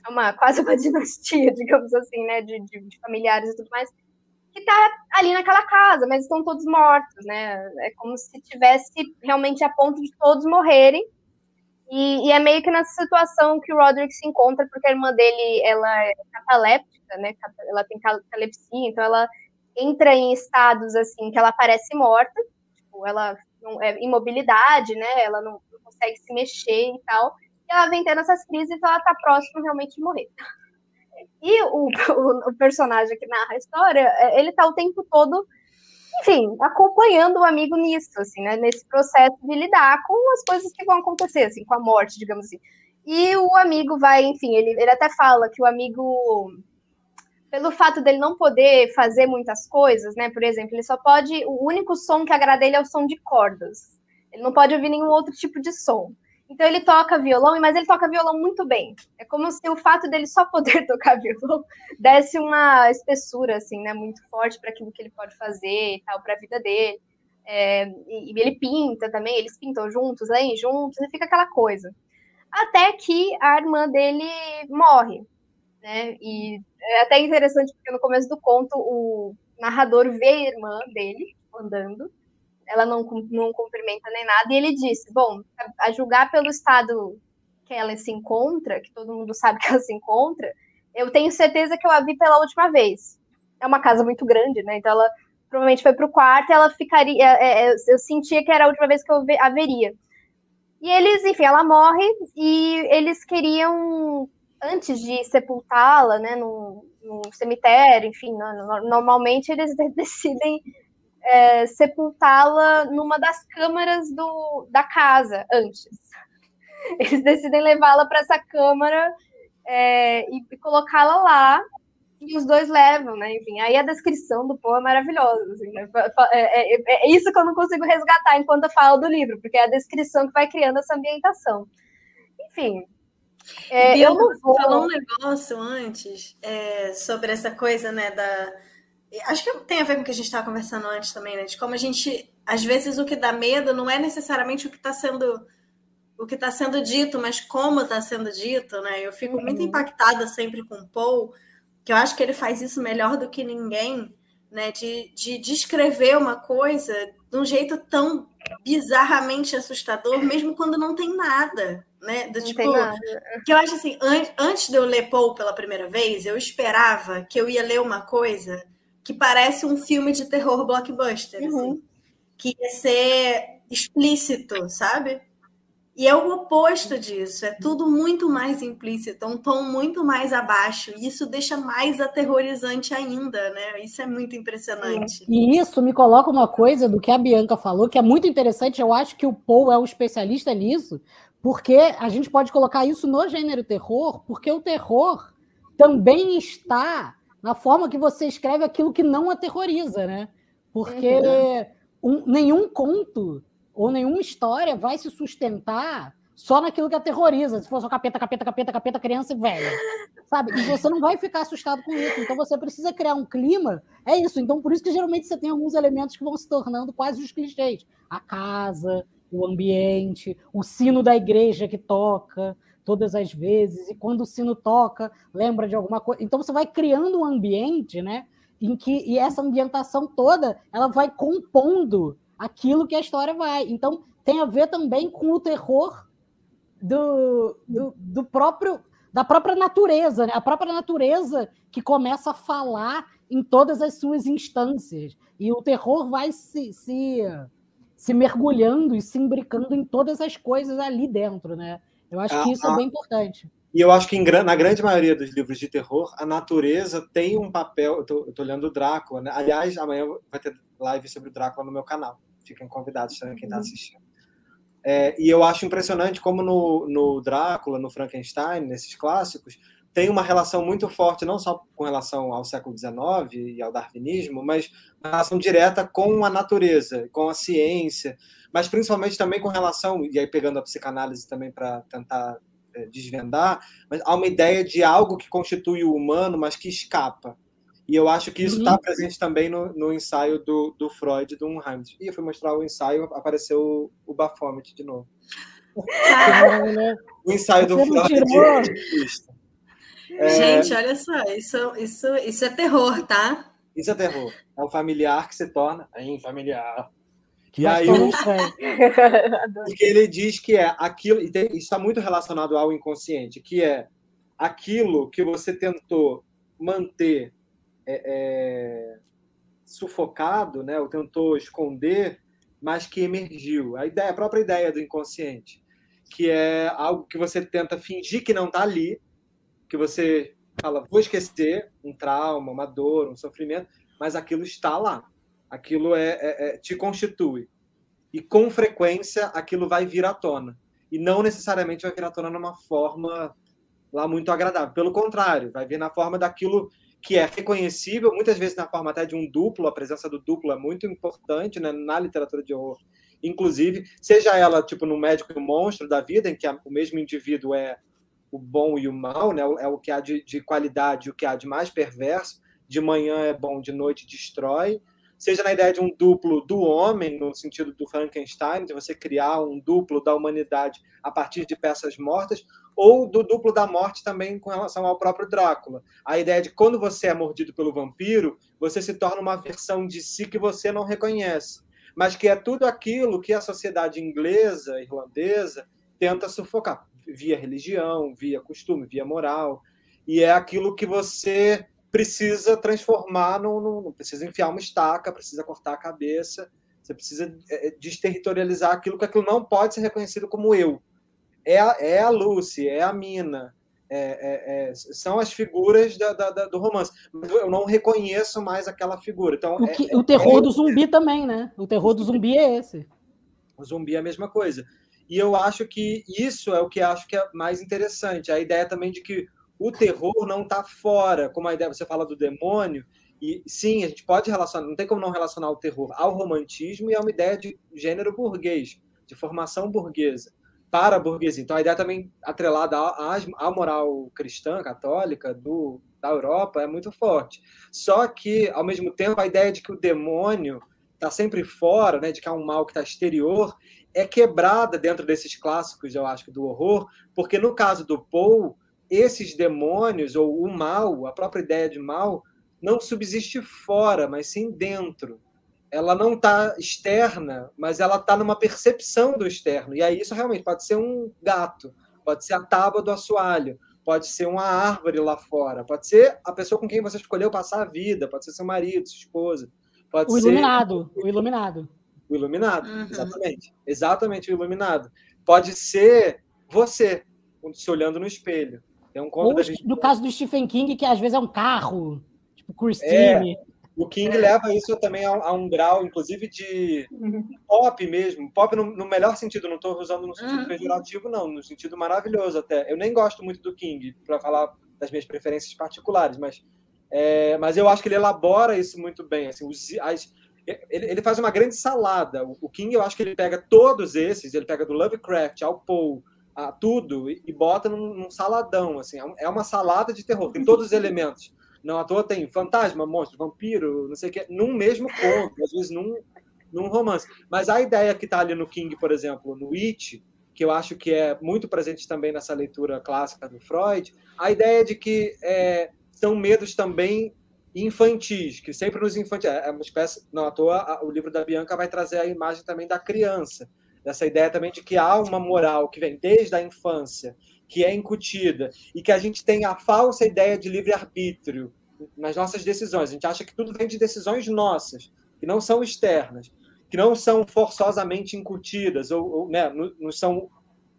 é uma [laughs] quase uma dinastia, digamos assim, né? De, de, de familiares e tudo mais, que está ali naquela casa, mas estão todos mortos, né? É como se tivesse realmente a ponto de todos morrerem e, e, é meio que nessa situação que o Roderick se encontra, porque a irmã dele, ela é cataléptica, né? Ela tem catalepsia, então ela entra em estados assim que ela parece morta, tipo, ela não é imobilidade, né? Ela não, não consegue se mexer e tal. E ela vem tendo essas crises, então ela tá próxima realmente de morrer. [laughs] E o, [laughs] o, o personagem que narra a história, é, ele tá o tempo todo enfim, acompanhando o amigo nisso, assim, né, nesse processo de lidar com as coisas que vão acontecer, assim, com a morte, digamos assim. E o amigo vai, enfim, ele, ele até fala que o amigo, pelo fato dele não poder fazer muitas coisas, né, por exemplo, ele só pode, o único som que agrada ele é o som de cordas. Ele não pode ouvir nenhum outro tipo de som. Então ele toca violão, mas ele toca violão muito bem. É como se o fato dele só poder [laughs] tocar violão desse uma espessura assim, né, muito forte para aquilo que ele pode fazer e tal para a vida dele. É, e, e, ele pinta também, eles pintam juntos, leem juntos, e fica aquela coisa. Até que a irmã dele morre, né? E é até interessante porque no começo do conto o narrador vê a irmã dele andando ela não, não cumprimenta nem nada, e ele disse: Bom, a julgar pelo estado que ela se encontra, que todo mundo sabe que ela se encontra, eu tenho certeza que eu a vi pela última vez. É uma casa muito grande, né? Então ela provavelmente foi para o quarto e ela ficaria. É, é, eu sentia que era a última vez que eu a veria. E eles, enfim, ela morre e eles queriam, antes de sepultá-la, né, no, no cemitério, enfim, no, normalmente eles [laughs] decidem é, sepultá-la numa das câmaras do, da casa antes. [laughs] Eles decidem levá-la para essa câmara é, e, e colocá-la lá, e os dois levam, né? Enfim, aí a descrição do povo é maravilhosa. Assim, né? é, é, é, isso que eu não consigo resgatar enquanto eu falo do livro, porque é a descrição que vai criando essa ambientação. Enfim. É, eu não vou... falou um negócio antes é, sobre essa coisa, né, da, Acho que tem a ver com o que a gente estava conversando antes também, né? De como a gente, às vezes, o que dá medo não é necessariamente o que está sendo o que está sendo dito, mas como está sendo dito, né? Eu fico muito uhum. impactada sempre com o Paul, que eu acho que ele faz isso melhor do que ninguém, né? De, de descrever uma coisa de um jeito tão bizarramente assustador, mesmo quando não tem nada, né? Do, tipo, que eu acho assim, an antes de eu ler Paul pela primeira vez, eu esperava que eu ia ler uma coisa que parece um filme de terror blockbuster, uhum. assim, que ia ser explícito, sabe? E é o oposto disso, é tudo muito mais implícito, um tom muito mais abaixo, e isso deixa mais aterrorizante ainda, né? Isso é muito impressionante. E isso me coloca uma coisa do que a Bianca falou, que é muito interessante, eu acho que o Paul é um especialista nisso, porque a gente pode colocar isso no gênero terror, porque o terror também está na forma que você escreve aquilo que não aterroriza, né? Porque uhum. um, nenhum conto ou nenhuma história vai se sustentar só naquilo que aterroriza. Se fosse um capeta, capeta, capeta, capeta, criança e velha. Sabe? E você não vai ficar assustado com isso. Então você precisa criar um clima. É isso. Então, por isso que geralmente você tem alguns elementos que vão se tornando quase os clichês. A casa, o ambiente, o sino da igreja que toca, todas as vezes, e quando o sino toca, lembra de alguma coisa. Então você vai criando um ambiente, né? Em que e essa ambientação toda ela vai compondo aquilo que a história vai. Então tem a ver também com o terror do, do, do próprio da própria natureza, né? a própria natureza que começa a falar em todas as suas instâncias. E o terror vai se, se, se mergulhando e se imbricando em todas as coisas ali dentro, né? Eu acho que isso é bem importante. E eu acho que em, na grande maioria dos livros de terror, a natureza tem um papel. Eu estou olhando o Drácula, né? Aliás, amanhã vai ter live sobre o Drácula no meu canal. Fiquem convidados também, quem está uhum. assistindo. É, e eu acho impressionante como no, no Drácula, no Frankenstein, nesses clássicos, tem uma relação muito forte, não só com relação ao século XIX e ao darwinismo, mas uma relação direta com a natureza, com a ciência, mas principalmente também com relação, e aí pegando a psicanálise também para tentar é, desvendar, mas há uma ideia de algo que constitui o humano, mas que escapa. E eu acho que isso está uhum. presente também no, no, ensaio do, do Freud, do Unheimlich. E eu fui mostrar o ensaio, apareceu o, o Baphomet de novo. [laughs] o ensaio do Freud. É... Gente, olha só, isso, isso, isso é terror, tá? Isso é terror. É um familiar que se torna em familiar. E aí o... [laughs] Porque ele diz que é aquilo, e tem, isso está muito relacionado ao inconsciente, que é aquilo que você tentou manter é, é, sufocado, né, ou tentou esconder, mas que emergiu. A ideia, a própria ideia do inconsciente, que é algo que você tenta fingir que não está ali, que você fala, vou esquecer um trauma, uma dor, um sofrimento, mas aquilo está lá aquilo é, é, é, te constitui. E com frequência aquilo vai vir à tona. E não necessariamente vai vir à tona numa forma lá muito agradável. Pelo contrário, vai vir na forma daquilo que é reconhecível, muitas vezes na forma até de um duplo, a presença do duplo é muito importante né, na literatura de horror. Inclusive, seja ela tipo no médico e o monstro da vida, em que o mesmo indivíduo é o bom e o mal, né, é o que há de, de qualidade e o que há de mais perverso, de manhã é bom, de noite destrói, seja na ideia de um duplo do homem, no sentido do Frankenstein, de você criar um duplo da humanidade a partir de peças mortas, ou do duplo da morte também com relação ao próprio Drácula. A ideia de quando você é mordido pelo vampiro, você se torna uma versão de si que você não reconhece, mas que é tudo aquilo que a sociedade inglesa, irlandesa, tenta sufocar. Via religião, via costume, via moral, e é aquilo que você precisa transformar, no, precisa enfiar uma estaca, precisa cortar a cabeça, você precisa é, é, desterritorializar aquilo que aquilo não pode ser reconhecido como eu. É a, é a Lucy, é a Mina, é, é, é, são as figuras da, da, da, do romance. Eu não reconheço mais aquela figura. Então, o, que, o terror do zumbi também, né? O terror do zumbi é esse. O zumbi é a mesma coisa. E eu acho que isso é o que acho que é mais interessante. A ideia também de que o terror não está fora, como a ideia você fala do demônio, e sim, a gente pode relacionar, não tem como não relacionar o terror ao romantismo e a uma ideia de gênero burguês, de formação burguesa, para a burguesia. Então a ideia também atrelada à, à moral cristã, católica, do, da Europa é muito forte. Só que, ao mesmo tempo, a ideia de que o demônio está sempre fora, né, de que há um mal que está exterior, é quebrada dentro desses clássicos, eu acho, do horror, porque no caso do Poe, esses demônios, ou o mal, a própria ideia de mal, não subsiste fora, mas sim dentro. Ela não está externa, mas ela está numa percepção do externo. E aí isso realmente pode ser um gato, pode ser a tábua do assoalho, pode ser uma árvore lá fora, pode ser a pessoa com quem você escolheu passar a vida, pode ser seu marido, sua esposa. Pode o ser... iluminado, o iluminado. O iluminado, uhum. exatamente. Exatamente o iluminado. Pode ser você, se olhando no espelho. Tem um conto Ou, gente... no caso do Stephen King, que às vezes é um carro, tipo Christine. É, o King é. leva isso também a, a, um grau, inclusive, de pop mesmo. Pop no, no melhor sentido, não estou usando no sentido uhum. pejorativo, não, no sentido maravilhoso até. Eu nem gosto muito do King, para falar das minhas preferências particulares, mas, é, mas eu acho que ele elabora isso muito bem. Assim, os, as, ele, ele, faz uma grande salada. O, o King, eu acho que ele pega todos esses, ele pega do Lovecraft ao Poe, a tudo e, e bota num, num, saladão, assim, é, é uma salada de terror, tem todos os elementos. Não à toa tem fantasma, monstro, vampiro, não sei o que, num mesmo conto, às vezes num, num romance. Mas a ideia que está ali no King, por exemplo, no It, que eu acho que é muito presente também nessa leitura clássica do Freud, a ideia de que é, são medos também infantis, que sempre nos infantis. É uma espécie, não à toa, o livro da Bianca vai trazer a imagem também da criança dessa ideia também de que há uma moral que vem desde a infância, que é incutida, e que a gente tem a falsa ideia de livre-arbítrio nas nossas decisõões. A gente acha que tudo vem de decisões nossas, que não são externas, que não são forçosamente incutidas, ou, ou né, não são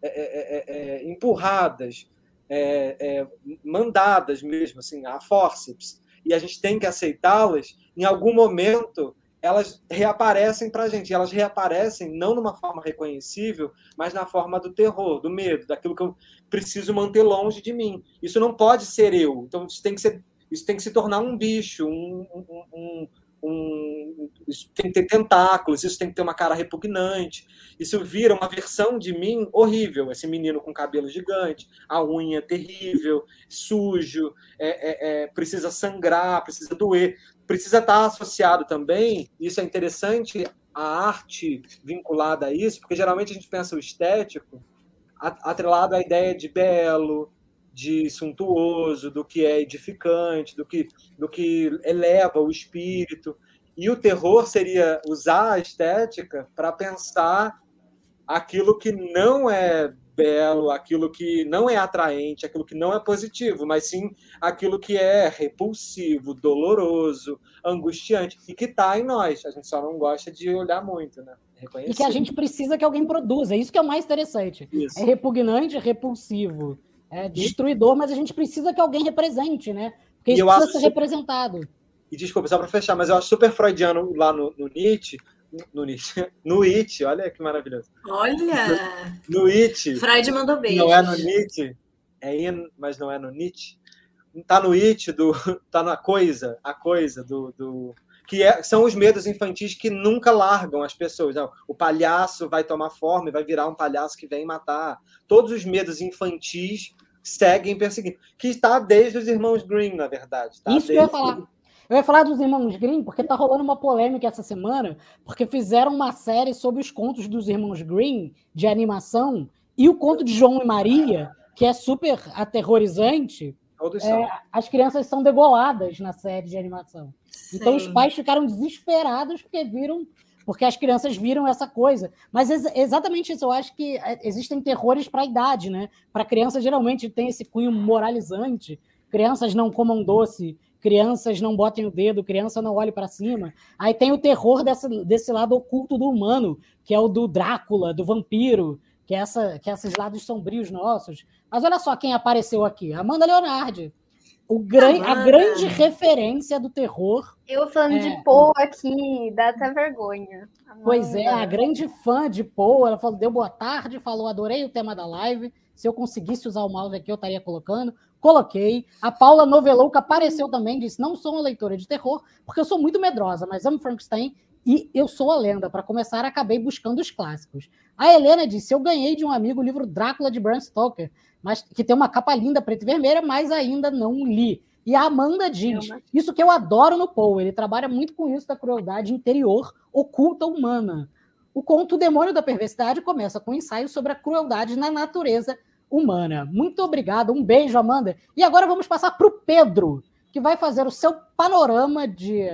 é é, é, é, empurradas é, é, mandadas mesmo, assim, a forceps, e a gente tem que aceitá-las, em algum momento elas reaparecem para a gente. Elas reaparecem não numa forma reconhecível, mas na forma do terror, do medo, daquilo que eu preciso manter longe de mim. Isso não pode ser eu. Então isso tem que ser, isso tem que se tornar um bicho, um, um, um, isso tem que ter tentáculos, isso tem que ter uma cara repugnante. Isso vira uma versão de mim horrível. Esse menino com cabelo gigante, a unha terrível, sujo, é, é, é, precisa sangrar, precisa doer. Precisa estar associado também, isso é interessante, a arte vinculada a isso, porque geralmente a gente pensa o estético atrelado à ideia de belo, de suntuoso, do que é edificante, do que, do que eleva o espírito. E o terror seria usar a estética para pensar aquilo que não é belo, aquilo que não é atraente, aquilo que não é positivo, mas sim aquilo que é repulsivo, doloroso, angustiante e que está em nós. A gente só não gosta de olhar muito, né? Reconhecer. E que a gente precisa que alguém produza. É isso que é o mais interessante. Isso. É repugnante, repulsivo é destruidor, mas a gente precisa que alguém represente, né? Porque isso precisa ser representado. E desculpa, só para fechar, mas eu acho super freudiano lá no, no Nietzsche, no Nietzsche, [laughs] no It, olha que maravilhoso. Olha! No, no It. Freud mandou beijo. Não é no Nietzsche, é in, mas não é no Nietzsche. Tá no It, do, [laughs] tá na coisa, a coisa do, do que é, são os medos infantis que nunca largam as pessoas. Não, o palhaço vai tomar forma e vai virar um palhaço que vem matar. Todos os medos infantis seguem perseguindo. Que está desde os irmãos Green, na verdade. Tá? Isso desde... que eu ia falar. Eu ia falar dos irmãos Green, porque tá rolando uma polêmica essa semana, porque fizeram uma série sobre os contos dos irmãos Green, de animação, e o conto de João e Maria, que é super aterrorizante. É, as crianças são degoladas na série de animação. Sim. Então os pais ficaram desesperados porque viram, porque as crianças viram essa coisa. Mas ex exatamente isso, eu acho que é, existem terrores para a idade, né? Para criança geralmente tem esse cunho moralizante. Crianças não comam doce, crianças não botem o dedo, criança não olhe para cima. Aí tem o terror desse, desse lado oculto do humano, que é o do Drácula, do vampiro, que é, essa, que é esses lados sombrios nossos. Mas olha só quem apareceu aqui: Amanda Leonardi. O gran, a grande referência do terror. Eu falando é, de Poe aqui, dá até vergonha. Amanda. Pois é, a grande fã de Poe, ela falou, deu boa tarde, falou, adorei o tema da live. Se eu conseguisse usar o mouse aqui, eu estaria colocando. Coloquei. A Paula Novelouca apareceu também, disse: não sou uma leitora de terror, porque eu sou muito medrosa, mas amo Frankenstein e eu sou a lenda. Para começar, acabei buscando os clássicos. A Helena disse: Eu ganhei de um amigo o livro Drácula de Bram Stoker, mas que tem uma capa linda preta e vermelha, mas ainda não li. E a Amanda diz: Isso que eu adoro no Poe, ele trabalha muito com isso da crueldade interior oculta humana. O conto O Demônio da Perversidade começa com um ensaio sobre a crueldade na natureza humana. Muito obrigado, um beijo, Amanda. E agora vamos passar para o Pedro, que vai fazer o seu panorama de,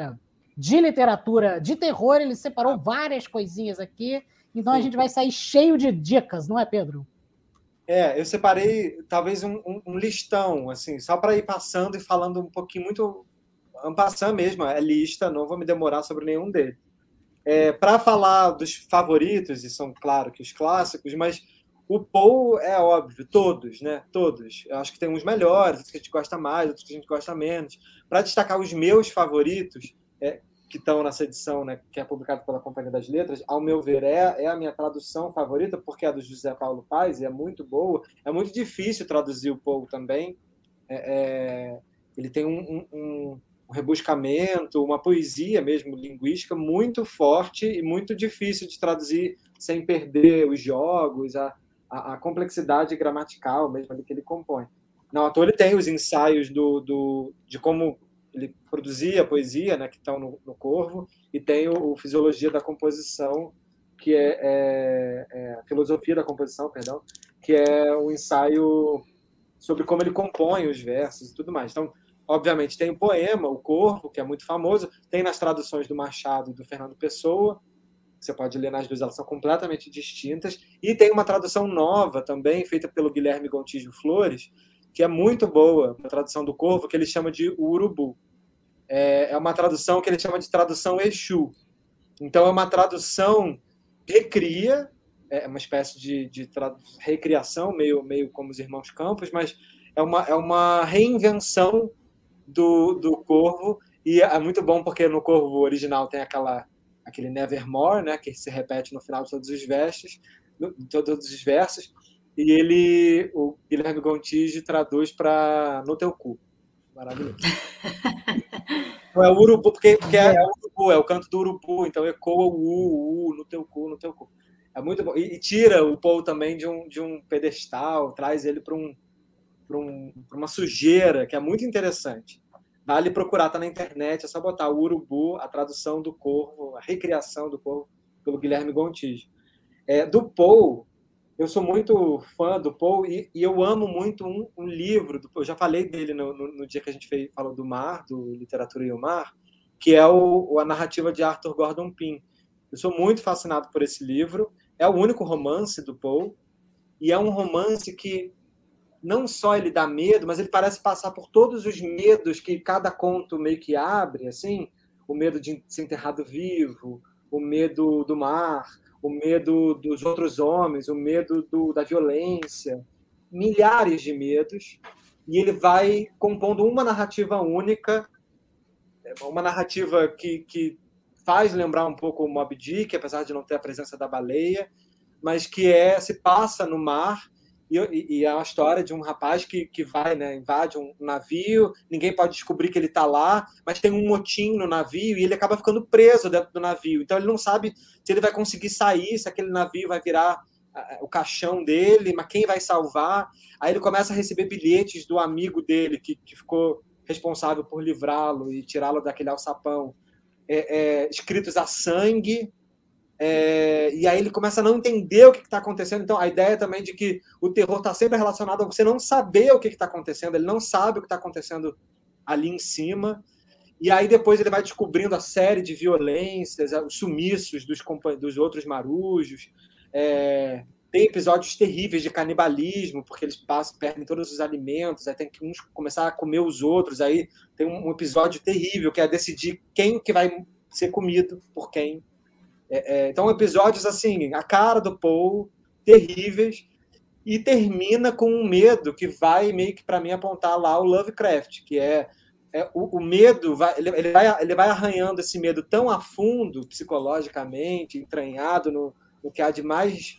de literatura de terror. Ele separou várias coisinhas aqui então a gente vai sair cheio de dicas, não é, Pedro? É, eu separei talvez um, um, um listão, assim, só para ir passando e falando um pouquinho muito passando mesmo, é lista, não vou me demorar sobre nenhum deles. É, para falar dos favoritos, e são claro que os clássicos, mas o Paul é óbvio, todos, né? Todos. Eu acho que tem uns melhores, outros que a gente gosta mais, outros que a gente gosta menos. Para destacar os meus favoritos, é, que estão nessa edição, né, que é publicada pela Companhia das Letras, ao meu ver, é, é a minha tradução favorita, porque é a do José Paulo Paz, e é muito boa. É muito difícil traduzir o Paul também. É, é, ele tem um, um, um, rebuscamento, uma poesia mesmo linguística muito forte e muito difícil de traduzir sem perder os jogos, a, a, a complexidade gramatical mesmo ali que ele compõe. Não, ator ele tem os ensaios do, do, de como ele produzia poesia, né, que estão no, no Corvo, e tem o, o, Fisiologia da Composição, que é, é, é, a filosofia da composição, perdão, que é um ensaio sobre como ele compõe os versos e tudo mais. Então, obviamente, tem o poema, o Corvo, que é muito famoso, tem nas traduções do Machado e do Fernando Pessoa, você pode ler nas duas, elas são completamente distintas, e tem uma tradução nova também, feita pelo Guilherme Gontijo Flores, que é muito boa, a tradução do Corvo, que ele chama de Urubu. É, é uma tradução que ele chama de tradução Exu. Então, é uma tradução recria, é uma espécie de, de recriação, meio, meio como os Irmãos Campos, mas é uma, é uma reinvenção do, do Corvo, e é muito bom porque no Corvo original tem aquela aquele Nevermore, né, que se repete no final de todos os versos, todos os versos, e ele, o Guilherme Gontijo traduz para No Teu Cu. Maravilhoso. [laughs] É o urubu, porque, porque é, é, o urubu, é o canto do urubu, então ecoa o u, u, no teu cu, no teu cu. É muito bom. E, e tira o Paul também de um, de um pedestal, traz ele para um, um, uma sujeira, que é muito interessante. Vale procurar, tá na internet, é só botar o urubu, a tradução do corvo, a recriação do corvo, pelo Guilherme Gontijo. É, do Paul, eu sou muito fã do Paul e, e eu amo muito um, um livro, do, eu já falei dele no, no, no, dia que a gente fez, falou do mar, do Literatura e o Mar, que é o, a narrativa de Arthur Gordon Pym. Eu sou muito fascinado por esse livro, é o único romance do Paul, e é um romance que não só ele dá medo, mas ele parece passar por todos os medos que cada conto meio que abre, assim, o medo de ser enterrado vivo, o medo do mar, o medo dos outros homens, o medo do, da violência, milhares de medos, e ele vai compondo uma narrativa única, uma narrativa que, que faz lembrar um pouco o Moby Dick, apesar de não ter a presença da baleia, mas que é se passa no mar e, e, é uma história de um rapaz que, que vai, né, invade um navio, ninguém pode descobrir que ele está lá, mas tem um motim no navio e ele acaba ficando preso dentro do navio. Então ele não sabe se ele vai conseguir sair, se aquele navio vai virar o caixão dele, mas quem vai salvar? Aí ele começa a receber bilhetes do amigo dele que, que ficou responsável por livrá-lo e tirá-lo daquele alçapão, é, é, escritos a sangue é, e aí ele começa a não entender o que está acontecendo. Então, a ideia também de que o terror está sempre relacionado a você não saber o que está acontecendo, ele não sabe o que está acontecendo ali em cima. E aí depois ele vai descobrindo a série de violências, os sumiços dos, dos outros marujos. É, tem episódios terríveis de canibalismo, porque eles passam, perdem todos os alimentos, aí tem que uns começar a comer os outros. Aí tem um episódio terrível que é decidir quem que vai ser comido por quem. É, é, então, episódios assim, a cara do Paul, terríveis, e termina com um medo que vai meio que para mim apontar lá o Lovecraft, que é, é o, o, medo, vai, ele, ele, vai, ele vai arranhando esse medo tão a fundo, psicologicamente, entranhado no, no que há de mais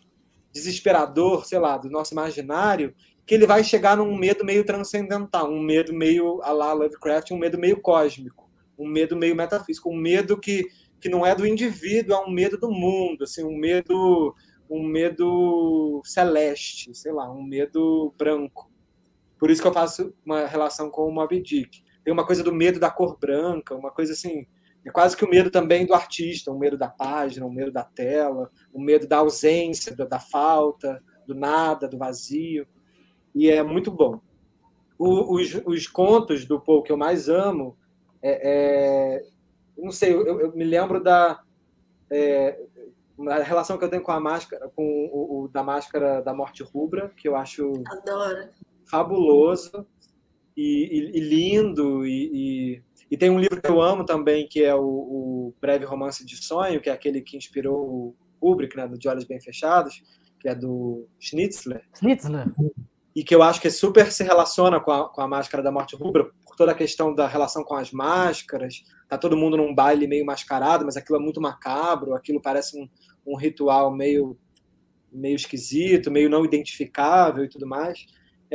desesperador, sei lá, do nosso imaginário, que ele vai chegar num medo meio transcendental, um medo meio a lá Lovecraft, um medo meio cósmico, um medo meio metafísico, um medo que que não é do indivíduo, é um medo do mundo, assim, um medo, um medo celeste, sei lá, um medo branco. Por isso que eu faço uma relação com o Moby Dick. Tem uma coisa do medo da cor branca, uma coisa assim, é quase que o medo também do artista, o medo da página, o medo da tela, o medo da ausência, da, falta, do nada, do vazio. E é muito bom. O, os, os contos do Paul que eu mais amo é, é, não sei, eu, eu me lembro da é, a relação que eu tenho com a máscara, com o, o, da máscara da morte rubra, que eu acho Adoro. fabuloso e, e, e lindo e, e, tem um livro que eu amo também que é o, o, Breve Romance de Sonho, que é aquele que inspirou o Kubrick, né, do De Olhos Bem Fechados, que é do Schnitzler. Schnitzler. E que eu acho que super se relaciona com a, com a Máscara da Morte Rubra, por toda a questão da relação com as máscaras, tá todo mundo num baile meio mascarado, mas aquilo é muito macabro, aquilo parece um, um ritual meio, meio esquisito, meio não identificável e tudo mais.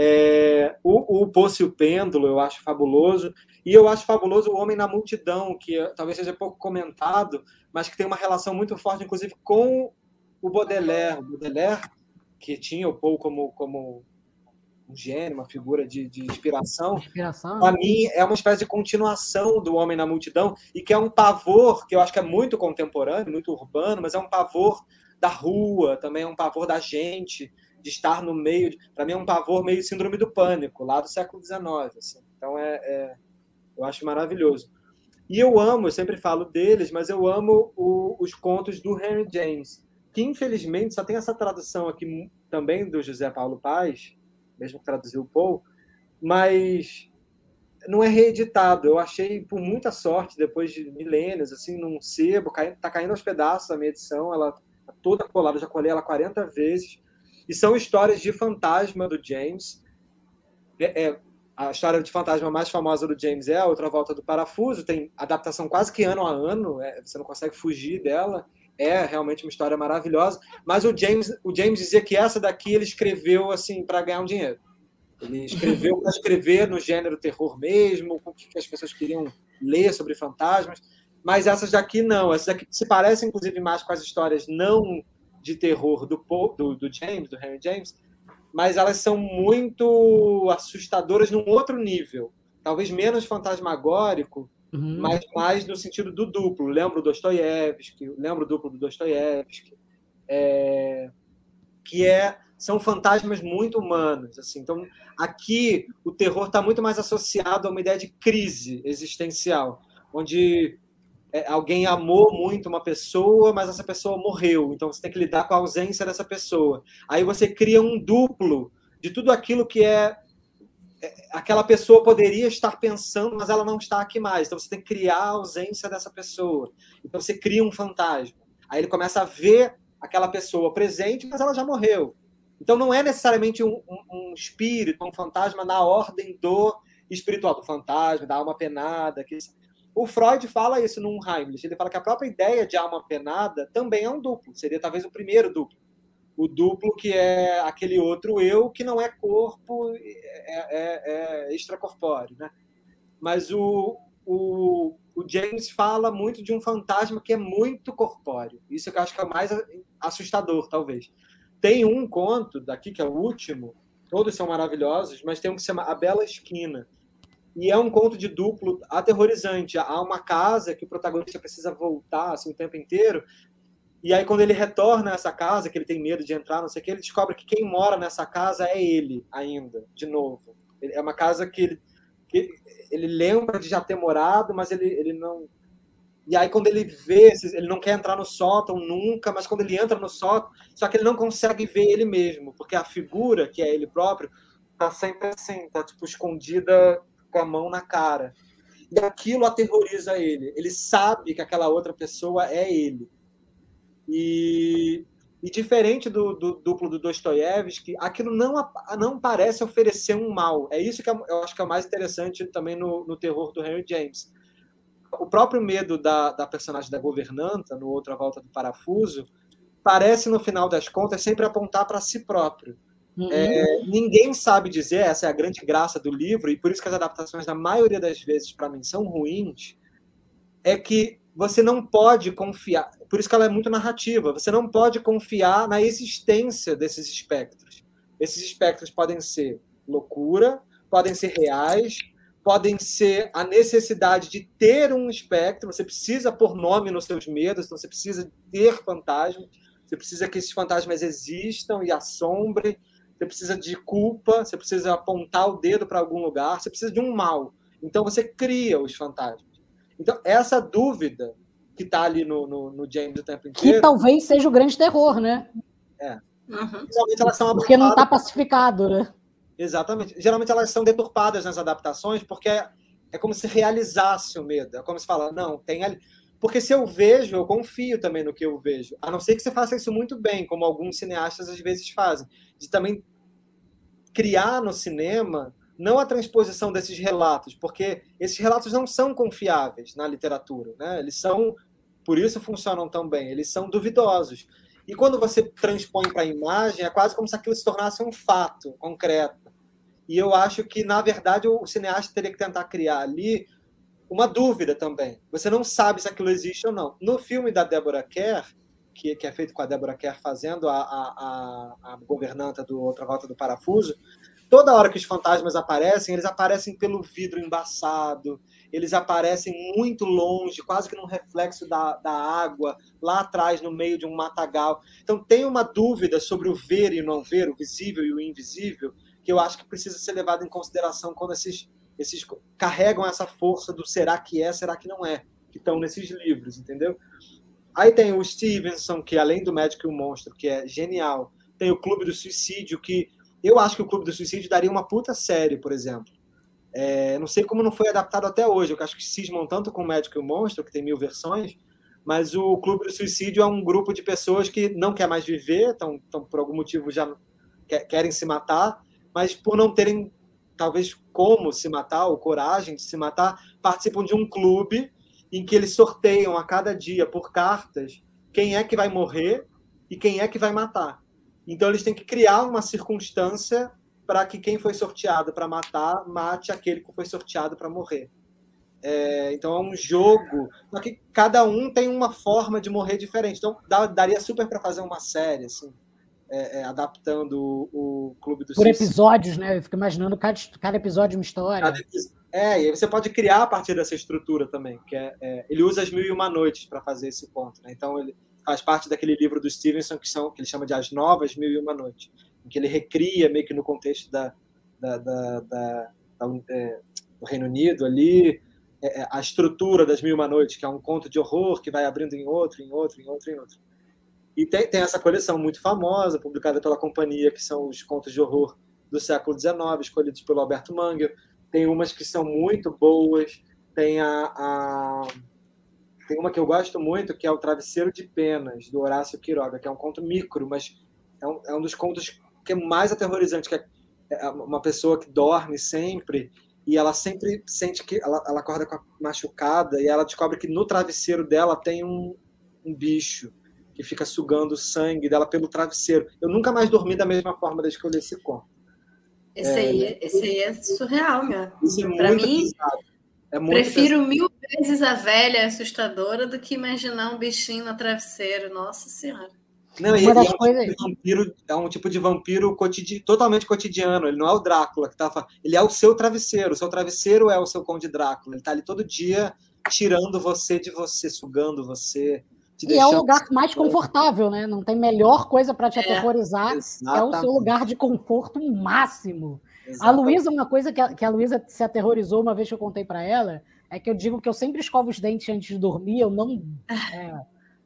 É, o, o Poço e o Pêndulo eu acho fabuloso, e eu acho fabuloso o Homem na Multidão, que talvez seja pouco comentado, mas que tem uma relação muito forte, inclusive, com o Baudelaire. O Baudelaire, que tinha o Paul como, como um gênio, uma figura de, de inspiração, inspiração. para mim é uma espécie de continuação do Homem na Multidão e que é um pavor que eu acho que é muito contemporâneo, muito urbano, mas é um pavor da rua, também é um pavor da gente, de estar no meio. Para mim é um pavor meio síndrome do pânico, lá do século XIX. Assim. Então é, é, eu acho maravilhoso. E eu amo, eu sempre falo deles, mas eu amo o, os contos do Henry James, que infelizmente só tem essa tradução aqui também do José Paulo Paz, mesmo que traduziu o Paul, mas não é reeditado. Eu achei, por muita sorte, depois de milênios, assim, num sebo, está caindo aos pedaços a minha edição, ela tá toda colada, já colei ela 40 vezes, e são histórias de fantasma do James, é, é, a história de fantasma mais famosa do James é a Outra Volta do Parafuso, tem adaptação quase que ano a ano, é, você não consegue fugir dela. É realmente uma história maravilhosa, mas o James, o James dizia que essa daqui ele escreveu assim para ganhar um dinheiro. Ele escreveu para escrever no gênero terror mesmo, o que as pessoas queriam ler sobre fantasmas. Mas essas daqui não. Essas daqui se parecem, inclusive, mais com as histórias não de terror do, do, do James, do Henry James, mas elas são muito assustadoras num outro nível. Talvez menos fantasmagórico, uhum. mas mais no sentido do duplo. Lembro Dostoiévski, lembro o duplo do Dostoiévski, é, que é são fantasmas muito humanos. Assim. Então, aqui o terror está muito mais associado a uma ideia de crise existencial, onde é, alguém amou muito uma pessoa, mas essa pessoa morreu. Então você tem que lidar com a ausência dessa pessoa. Aí você cria um duplo de tudo aquilo que é, é aquela pessoa poderia estar pensando, mas ela não está aqui mais. Então você tem que criar a ausência dessa pessoa. Então você cria um fantasma. Aí ele começa a ver aquela pessoa presente, mas ela já morreu. Então não é necessariamente um, um, um espírito, um fantasma na ordem do espiritual, do fantasma, da alma penada. Que o Freud fala isso num Heimlich. Ele fala que a própria ideia de alma penada também é um duplo. Seria talvez o primeiro duplo. O duplo que é aquele outro eu que não é corpo, é, é, é extracorpóreo. Né? Mas o, o, o, James fala muito de um fantasma que é muito corpóreo. Isso que eu acho que é mais assustador, talvez. Tem um conto daqui, que é o último, todos são maravilhosos, mas tem um que se chama A Bela Esquina, e é um conto de duplo aterrorizante. Há uma casa que o protagonista precisa voltar assim, o tempo inteiro. E aí, quando ele retorna a essa casa, que ele tem medo de entrar, não sei o que, ele descobre que quem mora nessa casa é ele ainda, de novo. É uma casa que ele, que ele lembra de já ter morado, mas ele, ele não. E aí, quando ele vê, ele não quer entrar no sótão nunca, mas quando ele entra no sótão, só que ele não consegue ver ele mesmo, porque a figura, que é ele próprio, tá sempre assim, tá tipo escondida com a mão na cara. E aquilo aterroriza ele. Ele sabe que aquela outra pessoa é ele. E, e diferente do, do duplo do Dostoiévski, aquilo não, não parece oferecer um mal. É isso que eu acho que é o mais interessante também no, no terror do Henry James. O próprio medo da, da personagem da governanta, no Outra Volta do Parafuso, parece, no final das contas, sempre apontar para si próprio. Uhum. É, ninguém sabe dizer, essa é a grande graça do livro, e por isso que as adaptações, na maioria das vezes, para mim, são ruins, é que você não pode confiar, por isso que ela é muito narrativa, você não pode confiar na existência desses espectros. Esses espectros podem ser loucura, podem ser reais, podem ser a necessidade de ter um espectro, você precisa pôr nome nos seus medos, então você precisa ter fantasmas, você precisa que esses fantasmas existam e assombrem, você precisa de culpa, você precisa apontar o dedo para algum lugar, você precisa de um mal. Então você cria os fantasmas. Então, essa dúvida que está ali no, no, no, James o tempo inteiro. Que talvez seja o grande terror, né? É. Uhum. Geralmente elas são Porque não está pacificado, né? Exatamente. Geralmente elas são deturpadas nas adaptações, porque é, é como se realizasse o medo. É como se fala, não, tem ali. Porque se eu vejo, eu confio também no que eu vejo. A não ser que você faça isso muito bem, como alguns cineastas às vezes fazem. De também criar no cinema não a transposição desses relatos, porque esses relatos não são confiáveis na literatura. Né? Eles são, por isso funcionam tão bem, eles são duvidosos. E quando você transpõe para a imagem, é quase como se aquilo se tornasse um fato concreto. E eu acho que, na verdade, o cineasta teria que tentar criar ali uma dúvida também. Você não sabe se aquilo existe ou não. No filme da Deborah Kerr, que, que é feito com a Deborah Kerr fazendo a, a, a, a governanta do Outra Volta do Parafuso, toda hora que os fantasmas aparecem, eles aparecem pelo vidro embaçado, eles aparecem muito longe, quase que num reflexo da, da água, lá atrás, no meio de um matagal. Então, tem uma dúvida sobre o ver e o não ver, o visível e o invisível, que eu acho que precisa ser levado em consideração quando esses esses carregam essa força do será que é, será que não é, que estão nesses livros, entendeu? Aí tem o Stevenson, que além do Médico e o Monstro, que é genial, tem o Clube do Suicídio, que eu acho que o Clube do Suicídio daria uma puta série, por exemplo. É, não sei como não foi adaptado até hoje, eu acho que cismam tanto com o Médico e o Monstro, que tem mil versões, mas o Clube do Suicídio é um grupo de pessoas que não quer mais viver, estão por algum motivo já querem se matar, mas por não terem talvez como se matar, ou coragem de se matar, participam de um clube em que eles sorteiam a cada dia por cartas quem é que vai morrer e quem é que vai matar. Então eles têm que criar uma circunstância para que quem foi sorteado para matar mate aquele que foi sorteado para morrer. É, então é um jogo, só que cada um tem uma forma de morrer diferente. Então dá, daria super para fazer uma série, assim, é, é, adaptando o, o Clube do Por episódios, né? Eu fico imaginando cada, cada episódio uma história. Cada, é, e aí você pode criar a partir dessa estrutura também, que é, é ele usa as mil e uma noites para fazer esse ponto. Né? Então ele faz parte daquele livro do Stevenson que são que ele chama de as novas mil e uma noites, em que ele recria meio que no contexto da, da, da, da, da é, do Reino Unido ali é, é, a estrutura das Mil e Uma Noites, que é um conto de horror que vai abrindo em outro, em outro, em outro, em outro. E tem, tem essa coleção muito famosa, publicada pela companhia, que são os contos de horror do século XIX, escolhidos pelo Alberto Mangel. Tem umas que são muito boas. Tem a, a, tem uma que eu gosto muito, que é o Travesseiro de Penas, do Horácio Quiroga, que é um conto micro, mas é um, é um dos contos que é mais aterrorizante, que é, é uma pessoa que dorme sempre e ela sempre sente que ela, ela acorda machucada e ela descobre que no travesseiro dela tem um, um bicho que fica sugando o sangue dela pelo travesseiro. Eu nunca mais dormi da mesma forma desde que eu li esse conto. Esse, é, aí, esse aí é surreal, meu. Isso é Pra mim, é prefiro mil vezes a velha assustadora do que imaginar um bichinho no travesseiro. Nossa Senhora. Não, e, é, um tipo vampiro, é um tipo de vampiro cotidi... totalmente cotidiano. Ele não é o Drácula que tá Ele é o seu travesseiro. O seu travesseiro é o seu Conde Drácula. Ele tá ali todo dia tirando você de você, sugando você. E é o lugar mais confortável, né? Não tem melhor coisa para te é, aterrorizar. Exatamente. É o seu lugar de conforto máximo. Exatamente. A Luísa, uma coisa que a, que a Luísa se aterrorizou uma vez que eu contei para ela, é que eu digo que eu sempre escovo os dentes antes de dormir, eu não é,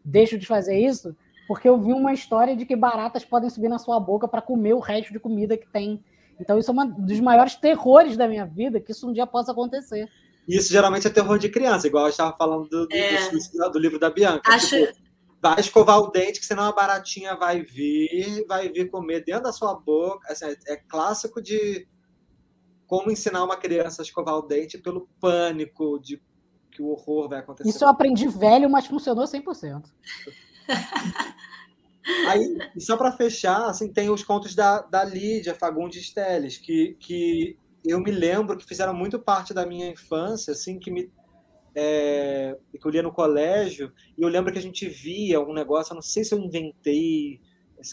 deixo de fazer isso, porque eu vi uma história de que baratas podem subir na sua boca para comer o resto de comida que tem. Então, isso é um dos maiores terrores da minha vida, que isso um dia possa acontecer. Isso geralmente é terror de criança, igual eu estava falando do, do, é. do, do livro da Bianca. Acho... Tipo, vai escovar o dente, que senão a baratinha vai vir, vai vir comer dentro da sua boca. Assim, é, é clássico de como ensinar uma criança a escovar o dente pelo pânico de que o horror vai acontecer. Isso eu aprendi velho, mas funcionou 100%. [laughs] Aí, só para fechar, assim, tem os contos da, da Lídia Fagundes Teles, que, que eu me lembro que fizeram muito parte da minha infância, assim, que me é, que eu lia no colégio, e eu lembro que a gente via um negócio, eu não sei se eu inventei,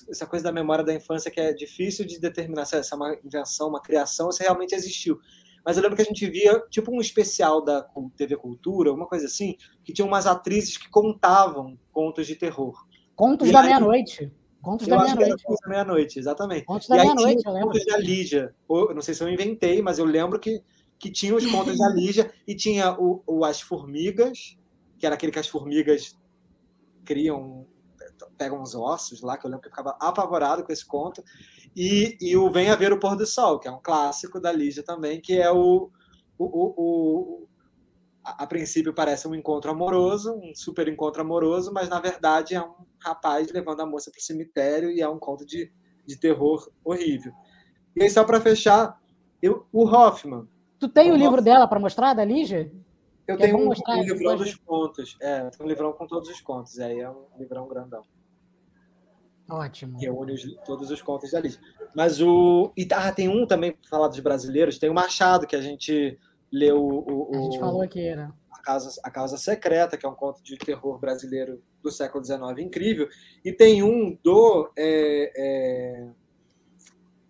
essa coisa da memória da infância que é difícil de determinar se essa é uma invenção, uma criação, se realmente existiu. Mas eu lembro que a gente via, tipo um especial da TV Cultura, uma coisa assim, que tinha umas atrizes que contavam contos de terror. Contos e da meia-noite. Contos da meia-noite. Contos da meia-noite, exatamente. Contos da meia-noite, eu lembro. Contos da Lígia. não sei se eu inventei, mas eu lembro que, que tinha os contos da Lígia e tinha o, o As Formigas, que era aquele que as formigas criam, pegam uns ossos lá, que eu lembro que eu ficava apavorado com esse conto. E, e o Venha Ver o Pôr do Sol, que é um clássico da Lígia também, que é o, o, o, a, a, princípio parece um encontro amoroso, um super encontro amoroso, mas na verdade é um rapaz levando a moça para o cemitério e é um conto de, de terror horrível. E aí, só para fechar, eu, o Hoffman. Tu tem o, o livro Hoffman, dela para mostrar, da Lígia? Eu tenho um, um livrão dos contos. É, um livrão com todos os contos. Aí é um livrão grandão. Ótimo. Que une os, todos os contos da Lígia. Mas o. E ah, tem um também, para falar dos brasileiros, tem o Machado, que a gente leu o. o a gente falou aqui, né? A Casa, a Casa Secreta, que é um conto de terror brasileiro do século XIX incrível. E tem um do. É, é,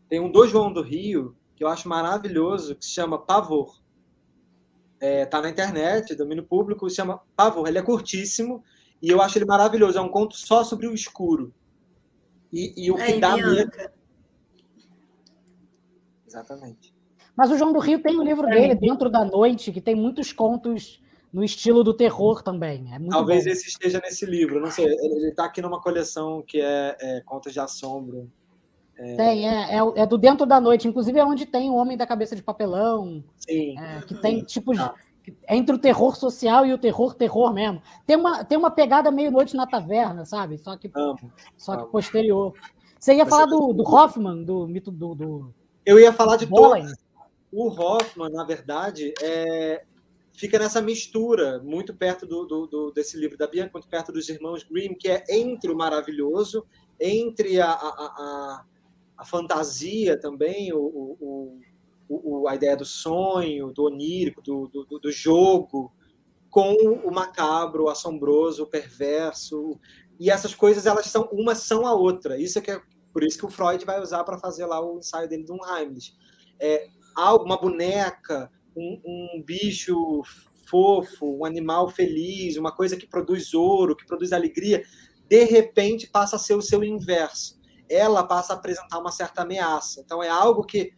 tem um do João do Rio, que eu acho maravilhoso, que se chama Pavor. É, tá na internet, domínio público, se chama Pavor. Ele é curtíssimo e eu acho ele maravilhoso. É um conto só sobre o escuro. E, e o que Ai, dá medo. Exatamente. Mas o João do Rio tem o livro dele, Dentro da Noite, que tem muitos contos no estilo do terror também. É Talvez bom. esse esteja nesse livro, não sei. Ele está aqui numa coleção que é, é Contos de Assombro. É... Tem, é, é, é, do Dentro da Noite, inclusive é onde tem o Homem da Cabeça de Papelão. Sim. É, que tem tipos. Ah. Entre o terror social e o terror terror mesmo. Tem uma, tem uma pegada meio noite na taverna, sabe? Só que, amo, só que posterior. Você ia Você falar do, do Hoffman, do mito do, do. Eu ia falar de todos o Hoffman, na verdade, é, fica nessa mistura, muito perto do, do, do, desse livro da Bianca, muito perto dos irmãos Grimm, que é entre o maravilhoso, entre a, a, a, a fantasia também, o, o, o, a ideia do sonho, do onírico, do, do, do jogo, com o macabro, o assombroso, o perverso. E essas coisas, elas são uma são a outra. Isso é que é por isso que o Freud vai usar para fazer lá o ensaio dele do Heimlich. É, uma boneca, um, um bicho fofo, um animal feliz, uma coisa que produz ouro, que produz alegria, de repente passa a ser o seu inverso. Ela passa a apresentar uma certa ameaça. Então é algo que,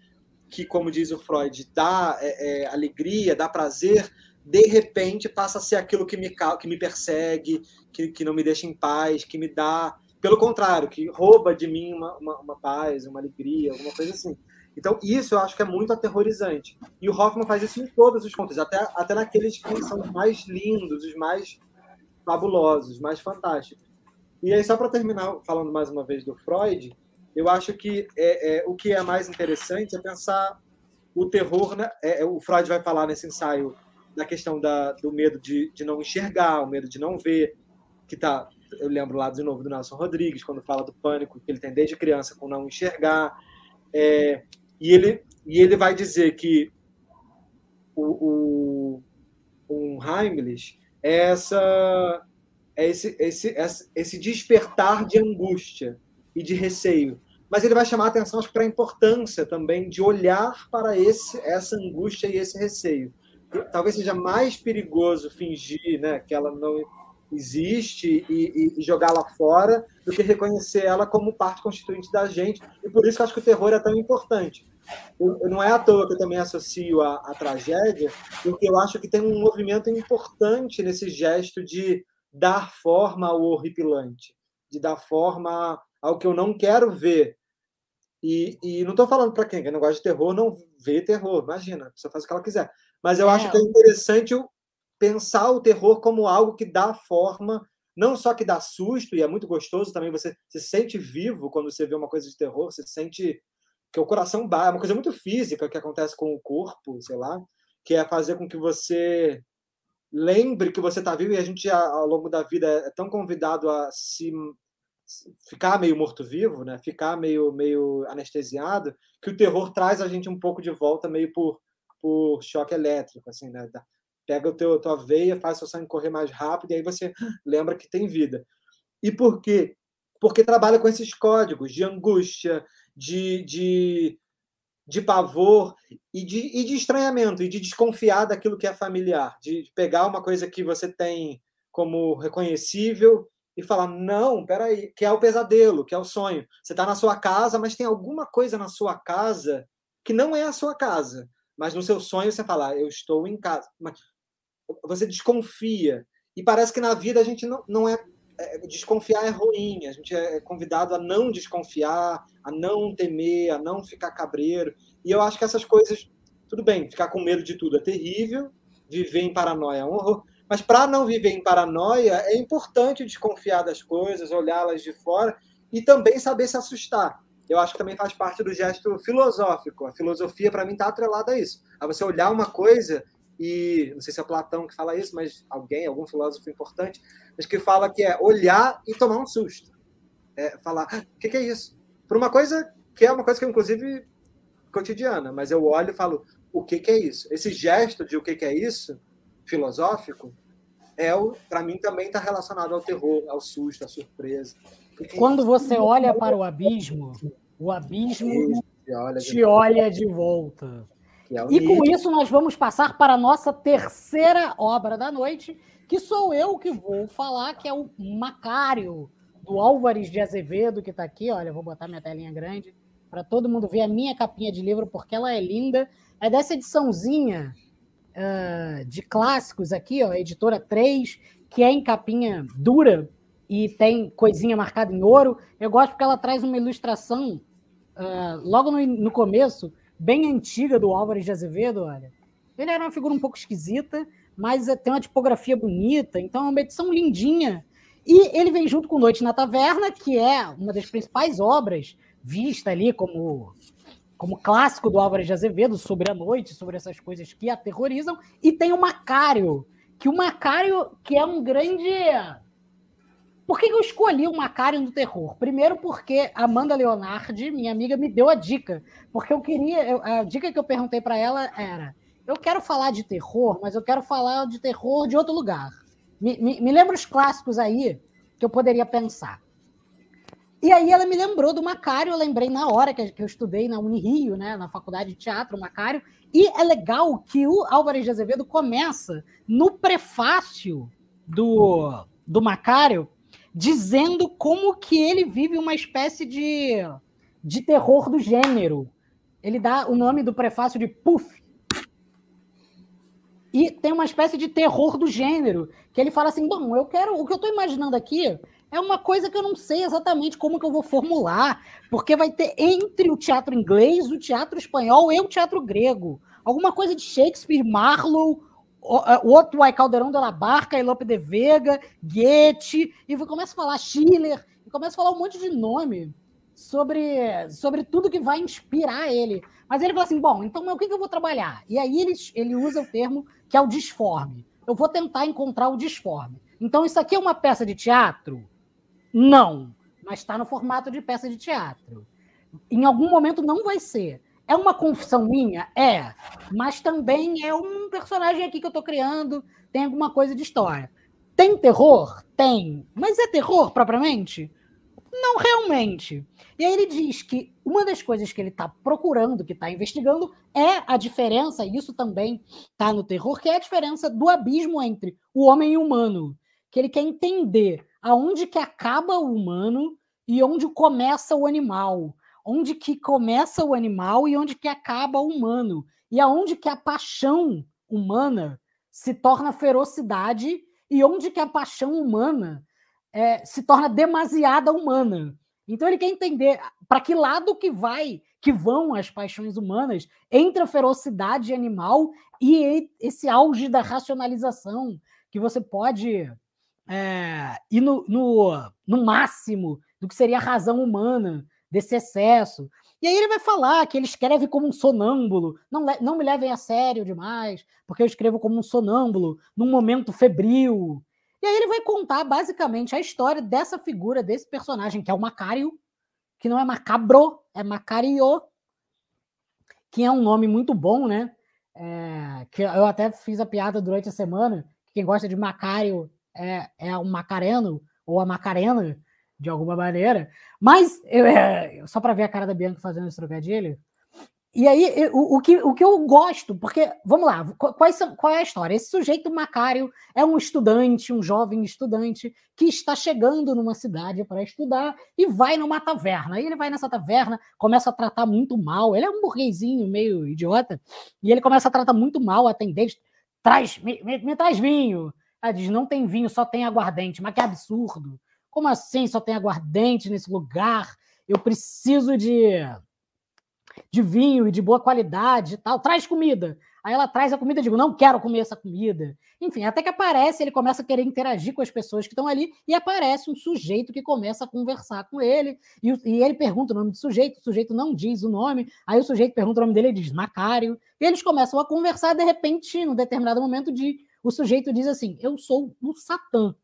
que como diz o Freud, dá é, é, alegria, dá prazer, de repente passa a ser aquilo que me, que me persegue, que, que não me deixa em paz, que me dá. Pelo contrário, que rouba de mim uma, uma, uma paz, uma alegria, alguma coisa assim. Então, isso eu acho que é muito aterrorizante. E o Hoffman faz isso em todos os contos, até, até naqueles que são os mais lindos, os mais fabulosos, os mais fantásticos. E aí, só para terminar, falando mais uma vez do Freud, eu acho que é, é, o que é mais interessante é pensar o terror. Né? É, é, o Freud vai falar nesse ensaio da questão da, do medo de, de não enxergar, o medo de não ver, que tá. Eu lembro lá de novo do Nelson Rodrigues, quando fala do pânico que ele tem desde criança com não enxergar. É, e ele, e ele vai dizer que o, o, um Heimlich é, essa, é esse, esse, esse despertar de angústia e de receio. Mas ele vai chamar a atenção para a importância também de olhar para esse, essa angústia e esse receio. Talvez seja mais perigoso fingir né, que ela não existe e, e jogá-la fora do que reconhecer ela como parte constituinte da gente. E por isso que eu acho que o terror é tão importante. Eu, não é à toa que eu também associo a, a tragédia, porque eu acho que tem um movimento importante nesse gesto de dar forma ao horripilante, de dar forma ao que eu não quero ver. E, e não estou falando para quem, quem não gosta de terror, não vê terror, imagina, a pessoa faz o que ela quiser. Mas eu é. acho que é interessante pensar o terror como algo que dá forma, não só que dá susto, e é muito gostoso também, você se sente vivo quando você vê uma coisa de terror, você sente que o coração bate, é uma coisa muito física que acontece com o corpo, sei lá, que é fazer com que você lembre que você está vivo e a gente ao longo da vida é tão convidado a se ficar meio morto-vivo, né? Ficar meio meio anestesiado, que o terror traz a gente um pouco de volta meio por por choque elétrico, assim, né? Pega o teu tua veia, faz seu sangue correr mais rápido e aí você [gasps] lembra que tem vida. E por quê? Porque trabalha com esses códigos de angústia, de, de, de pavor e de, e de estranhamento, e de desconfiar daquilo que é familiar, de pegar uma coisa que você tem como reconhecível e falar, não, peraí, que é o pesadelo, que é o sonho. Você está na sua casa, mas tem alguma coisa na sua casa que não é a sua casa. Mas no seu sonho você fala, eu estou em casa. Mas você desconfia. E parece que na vida a gente não, não é é, desconfiar é ruim, a gente é convidado a não desconfiar, a não temer, a não ficar cabreiro. E eu acho que essas coisas, tudo bem, ficar com medo de tudo é terrível, viver em paranoia é um horror, mas para não viver em paranoia é importante desconfiar das coisas, olhá-las de fora e também saber se assustar. Eu acho que também faz parte do gesto filosófico. A filosofia, para mim, está atrelada a isso. A você olhar uma coisa e não sei se é Platão que fala isso, mas alguém, algum filósofo importante, mas que fala que é olhar e tomar um susto. É falar, ah, o que, que, é isso? Por uma coisa que é uma coisa que, inclusive, cotidiana, mas eu olho e falo, o que, que é isso? Esse gesto de o que, que é isso, filosófico, é o, para mim também está relacionado ao terror, ao susto, à surpresa. Quando você olha para o abismo, o abismo te olha de volta. É e com isso nós vamos passar para a nossa terceira obra da noite, que sou eu que vou falar, que é o Macário, do Álvares de Azevedo, que está aqui. Olha, vou botar minha telinha grande para todo mundo ver a minha capinha de livro, porque ela é linda. É dessa ediçãozinha uh, de clássicos aqui, ó, editora 3, que é em capinha dura e tem coisinha marcada em ouro. Eu gosto porque ela traz uma ilustração uh, logo no, no começo bem antiga do Álvares de Azevedo, olha. Ele era uma figura um pouco esquisita, mas eh, tem uma tipografia bonita, então é uma edição lindinha. E ele vem junto com Noite na Taverna, que é uma das principais obras, vista ali como, como clássico do Álvares de Azevedo, sobre a noite, sobre essas coisas que aterrorizam, e tem o Macário, que o Macário, que é um grande. Por que eu escolhi o Macário no terror? Primeiro, porque Amanda Leonardi, minha amiga, me deu a dica. Porque eu queria. A dica que eu perguntei para ela era: eu quero falar de terror, mas eu quero falar de terror de outro lugar. Me, me, me lembra os clássicos aí que eu poderia pensar. E aí ela me lembrou do Macário, eu lembrei na hora que eu estudei na Unirio, né, na faculdade de teatro, Macário, e é legal que o Álvares de Azevedo começa no prefácio do, do Macário dizendo como que ele vive uma espécie de, de terror do gênero. Ele dá o nome do prefácio de Puff. E tem uma espécie de terror do gênero, que ele fala assim: bom, eu quero. O que eu estou imaginando aqui é uma coisa que eu não sei exatamente como que eu vou formular, porque vai ter entre o teatro inglês, o teatro espanhol e o teatro grego. Alguma coisa de Shakespeare, Marlowe, o outro é Caldeirão de la Barca, e Lope de Vega, Goethe, e começa a falar Schiller, e começa a falar um monte de nome sobre, sobre tudo que vai inspirar ele. Mas ele fala assim: bom, então o que, que eu vou trabalhar? E aí ele, ele usa o termo que é o disforme. Eu vou tentar encontrar o disforme. Então, isso aqui é uma peça de teatro? Não, mas está no formato de peça de teatro. Em algum momento não vai ser. É uma confissão minha? É. Mas também é um personagem aqui que eu estou criando, tem alguma coisa de história. Tem terror? Tem. Mas é terror propriamente? Não realmente. E aí ele diz que uma das coisas que ele está procurando, que está investigando, é a diferença, e isso também está no terror, que é a diferença do abismo entre o homem e o humano. Que ele quer entender aonde que acaba o humano e onde começa o animal, onde que começa o animal e onde que acaba o humano, e aonde que a paixão humana se torna ferocidade e onde que a paixão humana é, se torna demasiada humana. Então ele quer entender para que lado que vai, que vão as paixões humanas entre a ferocidade animal e esse auge da racionalização que você pode é, ir no, no, no máximo do que seria a razão humana desse excesso. E aí ele vai falar que ele escreve como um sonâmbulo. Não, não me levem a sério demais, porque eu escrevo como um sonâmbulo, num momento febril. E aí ele vai contar basicamente a história dessa figura, desse personagem, que é o Macário, que não é macabro, é Macario, que é um nome muito bom, né? É, que eu até fiz a piada durante a semana. Que quem gosta de Macário é, é um Macareno ou a Macarena, de alguma maneira. Mas, eu, é, só para ver a cara da Bianca fazendo esse trocadilho. E aí, o, o, que, o que eu gosto, porque, vamos lá, quais são, qual é a história? Esse sujeito Macário é um estudante, um jovem estudante, que está chegando numa cidade para estudar e vai numa taverna. Aí ele vai nessa taverna, começa a tratar muito mal. Ele é um burguesinho meio idiota, e ele começa a tratar muito mal a atendente. Traz, me, me, me traz vinho. Ela diz: não tem vinho, só tem aguardente. Mas que absurdo. Como assim só tem aguardente nesse lugar? Eu preciso de, de vinho e de boa qualidade e tal. Traz comida. Aí ela traz a comida e digo, não quero comer essa comida. Enfim, até que aparece, ele começa a querer interagir com as pessoas que estão ali, e aparece um sujeito que começa a conversar com ele, e, e, ele pergunta o nome do sujeito, o sujeito não diz o nome, aí o sujeito pergunta o nome dele, ele diz Macário, e eles começam a conversar, de repente, num determinado momento, de, o sujeito diz assim, eu sou o Satã.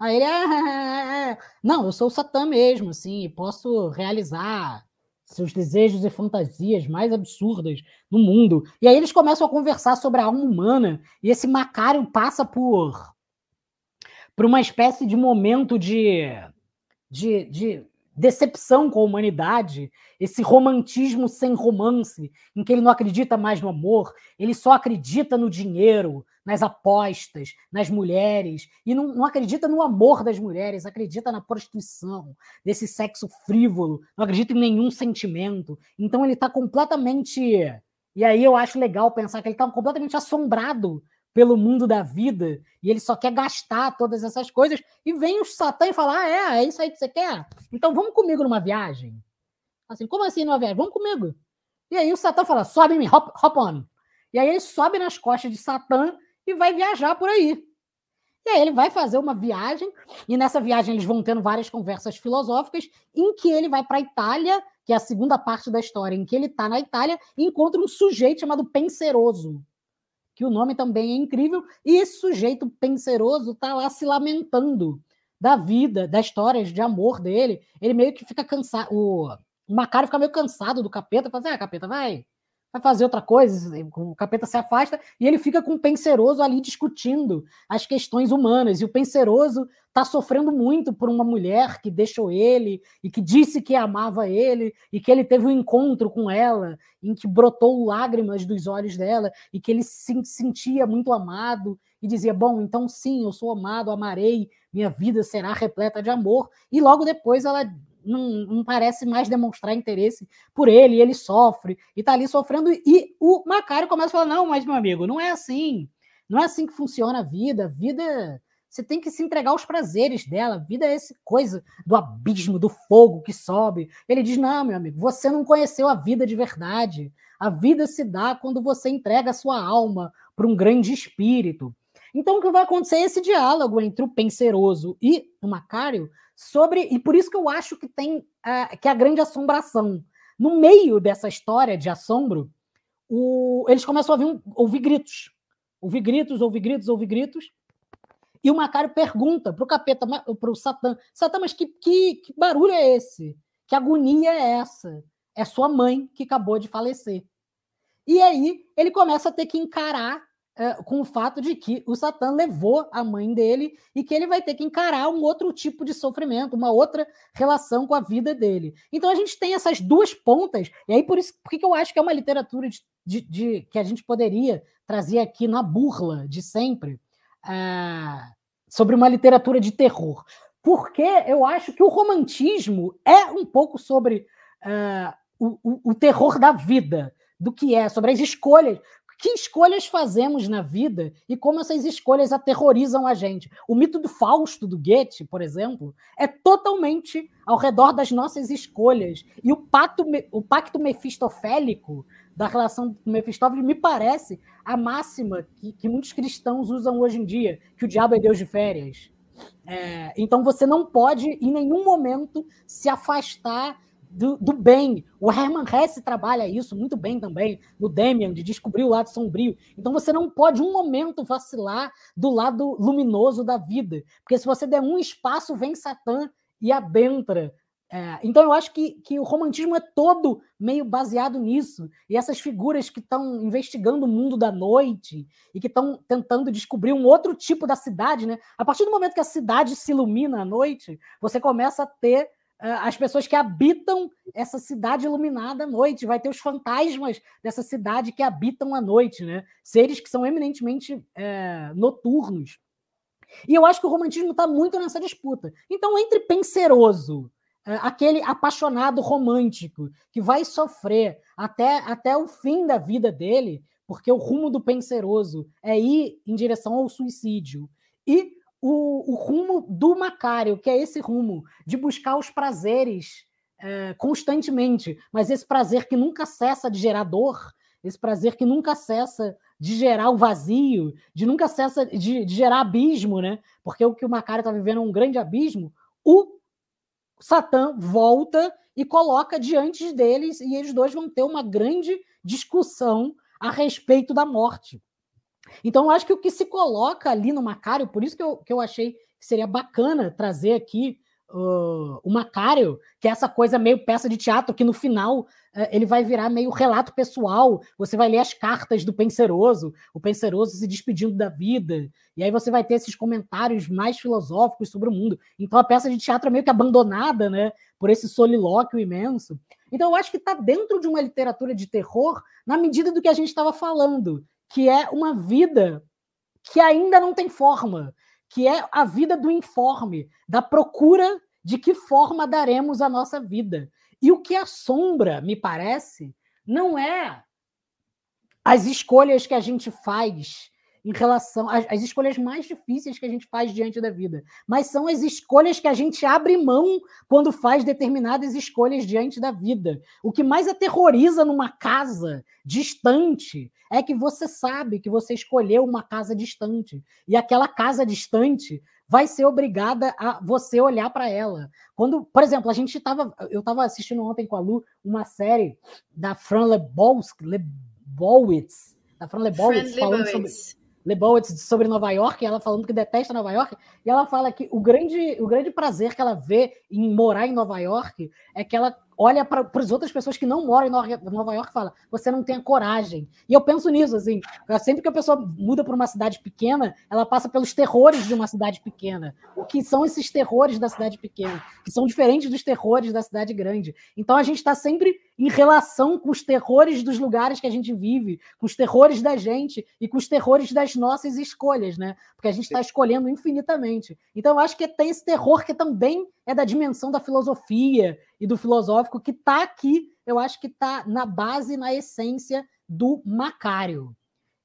Aí ele, ah, não, eu sou o Satã mesmo, assim, posso realizar seus desejos e fantasias mais absurdas no mundo. E aí eles começam a conversar sobre a alma humana, e esse Macário passa por, por uma espécie de momento de, de, de decepção com a humanidade, esse romantismo sem romance, em que ele não acredita mais no amor, ele só acredita no dinheiro, nas apostas, nas mulheres, e não, não acredita no amor das mulheres, acredita na prostituição, desse sexo frívolo, não acredita em nenhum sentimento. Então ele está completamente. E aí eu acho legal pensar que ele está completamente assombrado pelo mundo da vida e ele só quer gastar todas essas coisas e vem o Satã e fala: ah, é, é isso aí que você quer? Então vamos comigo numa viagem. Assim, como assim numa viagem? Vamos comigo. E aí o Satã fala: sobe me hop, hop on. E aí ele sobe nas costas de Satã e vai viajar por aí. E aí ele vai fazer uma viagem, e nessa viagem eles vão tendo várias conversas filosóficas, em que ele vai para a Itália que é a segunda parte da história, em que ele está na Itália e encontra um sujeito chamado Penseroso, que o nome também é incrível, e esse sujeito Penseroso está lá se lamentando da vida, das histórias de amor dele. Ele meio que fica cansado, o, Macário fica meio cansado do capeta, fala assim, ah, capeta, vai, vai fazer outra coisa, o capeta se afasta e ele fica com o penseroso ali discutindo as questões humanas. E o penseroso está sofrendo muito por uma mulher que deixou ele e que disse que amava ele e que ele teve um encontro com ela em que brotou lágrimas dos olhos dela e que ele se sentia muito amado e dizia: Bom, então sim, eu sou amado, amarei, minha vida será repleta de amor. E logo depois ela não, não, parece mais demonstrar interesse por ele, ele sofre, e está ali sofrendo, e o Macário começa a falar: não, mas meu amigo, não é assim, não é assim que funciona a vida, a vida. Você tem que se entregar aos prazeres dela. A vida é essa coisa do abismo, do fogo que sobe. Ele diz: Não, meu amigo, você não conheceu a vida de verdade. A vida se dá quando você entrega a sua alma para um grande espírito. Então, o que vai acontecer é esse diálogo entre o penseroso e o Macário sobre e por isso que eu acho que tem uh, que é a grande assombração. No meio dessa história de assombro o, eles começam a ouvir, ouvir gritos. Ouvir gritos ouvir gritos ouvir gritos. E o Macário pergunta para o capeta para o Satã Satã mas que, que, que barulho é esse? Que agonia é essa? É sua mãe que acabou de falecer. E aí ele começa a ter que encarar é, com o fato de que o Satã levou a mãe dele e que ele vai ter que encarar um outro tipo de sofrimento, uma outra relação com a vida dele. Então a gente tem essas duas pontas, e aí por isso por que eu acho que é uma literatura de, de, de, que a gente poderia trazer aqui na burla de sempre uh, sobre uma literatura de terror. Porque eu acho que o romantismo é um pouco sobre uh, o, o terror da vida, do que é, sobre as escolhas que escolhas fazemos na vida e como essas escolhas aterrorizam a gente. O mito do Fausto, do Goethe, por exemplo, é totalmente ao redor das nossas escolhas. E o pacto, o pacto mefistofélico da relação com Mefistófeles me parece a máxima que, que muitos cristãos usam hoje em dia, que o diabo é Deus de férias. É, então você não pode, em nenhum momento, se afastar do, do, bem. O Herman Hesse trabalha isso muito bem também, no Demian, de descobrir o lado sombrio. Então você não pode um momento vacilar do lado luminoso da vida, porque se você der um espaço, vem Satã e adentra. É, então eu acho que, que o romantismo é todo meio baseado nisso. E essas figuras que estão investigando o mundo da noite e que estão tentando descobrir um outro tipo da cidade, né? A partir do momento que a cidade se ilumina à noite, você começa a ter as pessoas que habitam essa cidade iluminada à noite, vai ter os fantasmas dessa cidade que habitam à noite, né? Seres que são eminentemente é, noturnos. E eu acho que o romantismo está muito nessa disputa. Então, entre penseroso, é, aquele apaixonado romântico que vai sofrer até, até o fim da vida dele, porque o rumo do penseroso é ir em direção ao suicídio, e o, o rumo do Macário, que é esse rumo de buscar os prazeres é, constantemente, mas esse prazer que nunca cessa de gerar dor, esse prazer que nunca cessa de gerar o vazio, de nunca cessa de, de gerar abismo, né? Porque o que o Macário está vivendo é um grande abismo. O Satã volta e coloca diante deles e eles dois vão ter uma grande discussão a respeito da morte. Então, eu acho que o que se coloca ali no Macário, por isso que eu, que eu achei que seria bacana trazer aqui uh, o Macário, que é essa coisa meio peça de teatro, que no final uh, ele vai virar meio relato pessoal. Você vai ler as cartas do Penseroso, o Penseroso se despedindo da vida, e aí você vai ter esses comentários mais filosóficos sobre o mundo. Então, a peça de teatro é meio que abandonada, né, por esse solilóquio imenso. Então, eu acho que está dentro de uma literatura de terror, na medida do que a gente estava falando que é uma vida que ainda não tem forma, que é a vida do informe, da procura de que forma daremos a nossa vida. E o que assombra, me parece, não é as escolhas que a gente faz em relação às, escolhas mais difíceis que a gente faz diante da vida, mas são as escolhas que a gente abre mão quando faz determinadas escolhas diante da vida. O que mais aterroriza numa casa distante é que você sabe que você escolheu uma casa distante e aquela casa distante vai ser obrigada a você olhar para ela. Quando, por exemplo, a gente estava, eu estava assistindo ontem com a Lu uma série da Fran Lebowitz, Lebowitz da Fran Lebowitz, falando sobre Lebowitz sobre Nova York, ela falando que detesta Nova York, e ela fala que o grande, o grande prazer que ela vê em morar em Nova York é que ela olha para as outras pessoas que não moram em Nova York e fala: você não tem a coragem. E eu penso nisso, assim, sempre que a pessoa muda para uma cidade pequena, ela passa pelos terrores de uma cidade pequena. O que são esses terrores da cidade pequena? Que são diferentes dos terrores da cidade grande. Então a gente está sempre em relação com os terrores dos lugares que a gente vive, com os terrores da gente e com os terrores das nossas escolhas, né? Porque a gente está escolhendo infinitamente. Então eu acho que tem esse terror que também é da dimensão da filosofia e do filosófico que está aqui, eu acho que está na base, na essência do Macário.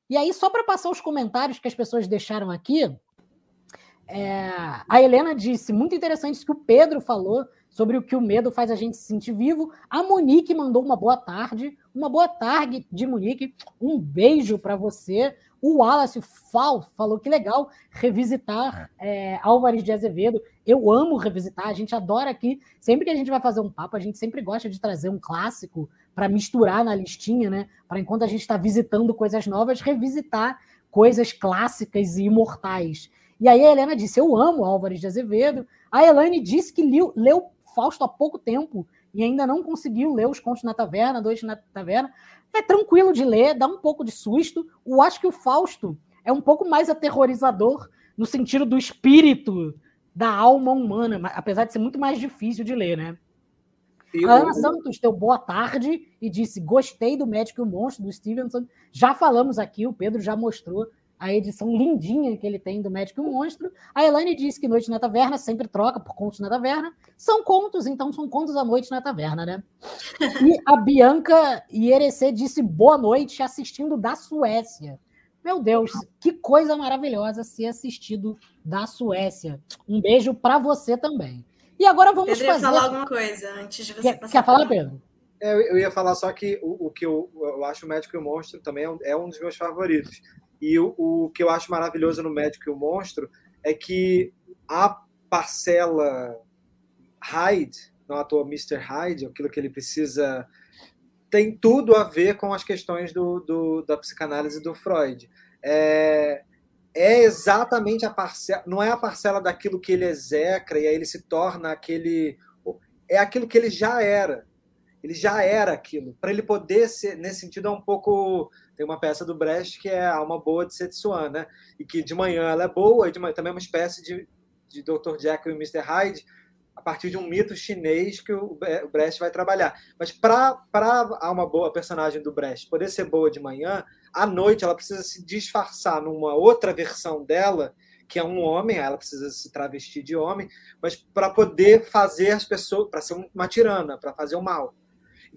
E aí, só para passar os comentários que as pessoas deixaram aqui, é, a Helena disse, muito interessante isso que o Pedro falou sobre o que o medo faz a gente se sentir vivo. A Monique mandou uma boa tarde, uma boa tarde de Monique, um beijo para você. O Wallace Fal falou que legal revisitar é, Álvares de Azevedo. Eu amo revisitar, a gente adora aqui. Sempre que a gente vai fazer um papo, a gente sempre gosta de trazer um clássico para misturar na listinha, né? Para enquanto a gente está visitando coisas novas, revisitar coisas clássicas e imortais. E aí a Helena disse: Eu amo Álvares de Azevedo. A Elaine disse que leu, leu Fausto há pouco tempo e ainda não conseguiu ler os Contos na Taverna, Dois na Taverna. É tranquilo de ler, dá um pouco de susto. Eu acho que o Fausto é um pouco mais aterrorizador no sentido do espírito da alma humana, apesar de ser muito mais difícil de ler, né? Eu... A Ana Santos deu boa tarde e disse: Gostei do Médico e o Monstro, do Stevenson. Já falamos aqui, o Pedro já mostrou a edição lindinha que ele tem do Médico e o Monstro. A Elaine disse que Noite na Taverna sempre troca por Contos na Taverna. São contos, então são contos à noite na taverna, né? [laughs] E a Bianca Ierecê disse boa noite assistindo da Suécia. Meu Deus, que coisa maravilhosa ser assistido da Suécia. Um beijo para você também. E agora vamos Pedro fazer... falar alguma coisa antes de você quer, passar. Quer falar, Pedro? É, eu ia falar só que o, o que eu, eu, acho o Médico e o Monstro também é um, é um dos meus favoritos. E o, o, que eu acho maravilhoso no Médico e o Monstro é que a parcela Hyde, não à toa Mr. Hyde, aquilo que ele precisa, tem tudo a ver com as questões do, do da psicanálise do Freud. É, é exatamente a parcela, não é a parcela daquilo que ele execra e aí ele se torna aquele. É aquilo que ele já era. Ele já era aquilo. Para ele poder ser, nesse sentido, é um pouco tem uma peça do Brecht que é a alma boa de Setsuan, né? E que de manhã ela é boa, e de manhã, também é uma espécie de, de Dr. Jekyll e Mr. Hyde, a partir de um mito chinês que o Brecht vai trabalhar. Mas para a alma boa, personagem do Brecht, poder ser boa de manhã, à noite ela precisa se disfarçar numa outra versão dela, que é um homem, ela precisa se travestir de homem, mas para poder fazer as pessoas, para ser uma tirana, para fazer o mal.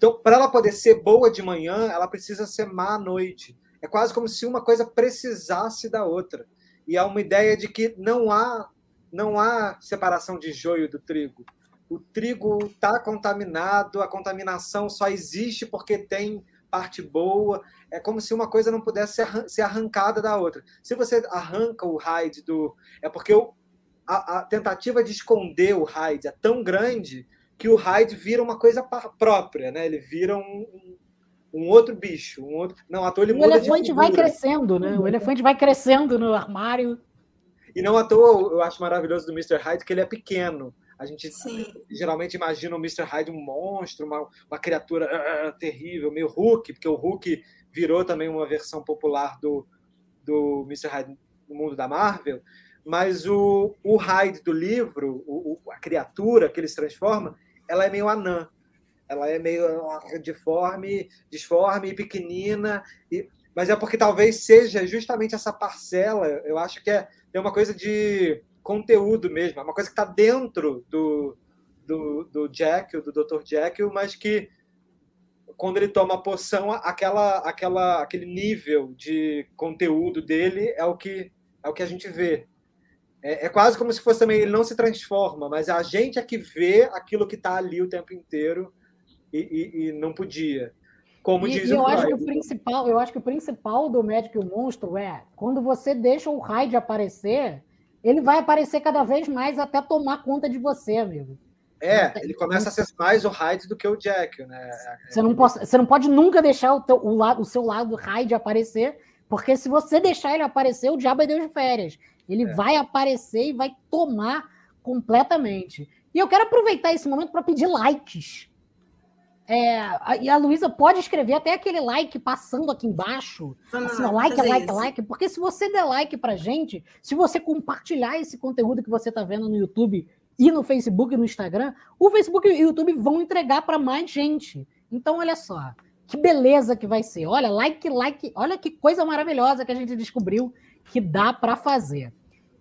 Então, para ela poder ser boa de manhã, ela precisa ser má à noite. É quase como se uma coisa precisasse da outra. E há uma ideia de que não há não há separação de joio do trigo. O trigo está contaminado, a contaminação só existe porque tem parte boa. É como se uma coisa não pudesse ser arrancada da outra. Se você arranca o Hyde do. É porque o, a, a tentativa de esconder o Hyde é tão grande que o Hyde vira uma coisa própria, né? Ele vira um, um outro bicho, um outro. Não, à toa ele o muda elefante vai crescendo, né? O elefante vai crescendo no armário. E não à toa eu acho maravilhoso do Mr. Hyde que ele é pequeno. A gente Sim. geralmente imagina o Mr. Hyde um monstro, uma, uma criatura uh, terrível, meio Hulk, porque o Hulk virou também uma versão popular do, do Mr. Hyde no mundo da Marvel. Mas o, o Hyde do livro, o, a criatura que ele se transforma, ela é meio anã. Ela é meio deforme, disforme pequenina. E, mas é porque talvez seja justamente essa parcela. Eu acho que é, é uma coisa de conteúdo mesmo. É uma coisa que está dentro do, do, do Jekyll, do Dr. Jekyll, mas que quando ele toma a poção, aquela, aquela, aquele nível de conteúdo dele é o que é o que a gente vê. É, é, quase como se fosse também, ele não se transforma, mas a gente é que vê aquilo que está ali o tempo inteiro e, e, e não podia. Como e, diz e eu o acho que o principal, eu acho que o principal do médico e o monstro é quando você deixa o Hyde aparecer, ele vai aparecer cada vez mais até tomar conta de você, amigo. É, ele começa a ser mais o Hyde do que o Jack, né? Você não pode, você não pode nunca deixar o, teu, o, lado, o seu lado Hyde aparecer, porque se você deixar ele aparecer, o diabo é Deus de férias. Ele é. vai aparecer e vai tomar completamente. E eu quero aproveitar esse momento para pedir likes. É, e a Luísa pode escrever até aquele like passando aqui embaixo. Vamos assim, lá, like, like, isso. like. Porque se você der like pra gente, se você compartilhar esse conteúdo que você está vendo no YouTube e no Facebook e no Instagram, o Facebook e o YouTube vão entregar para mais gente. Então, olha só, que beleza que vai ser. Olha, like, like, olha que coisa maravilhosa que a gente descobriu que dá para fazer.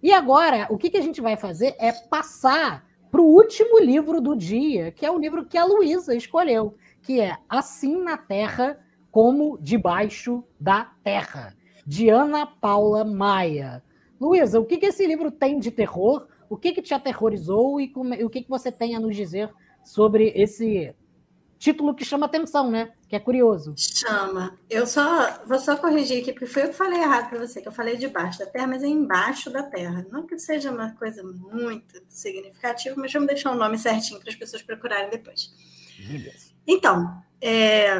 E agora, o que, que a gente vai fazer é passar para o último livro do dia, que é o livro que a Luísa escolheu, que é Assim na Terra como Debaixo da Terra, de Ana Paula Maia. Luísa, o que, que esse livro tem de terror? o que, que te aterrorizou e como, o que, que você tem a nos dizer sobre esse título que chama atenção, né? Que é curioso. Chama. Eu só vou só corrigir aqui, porque foi eu que falei errado para você, que eu falei debaixo da terra, mas é embaixo da terra. Não que seja uma coisa muito significativa, mas vamos deixar o nome certinho para as pessoas procurarem depois. Beleza. Então, é,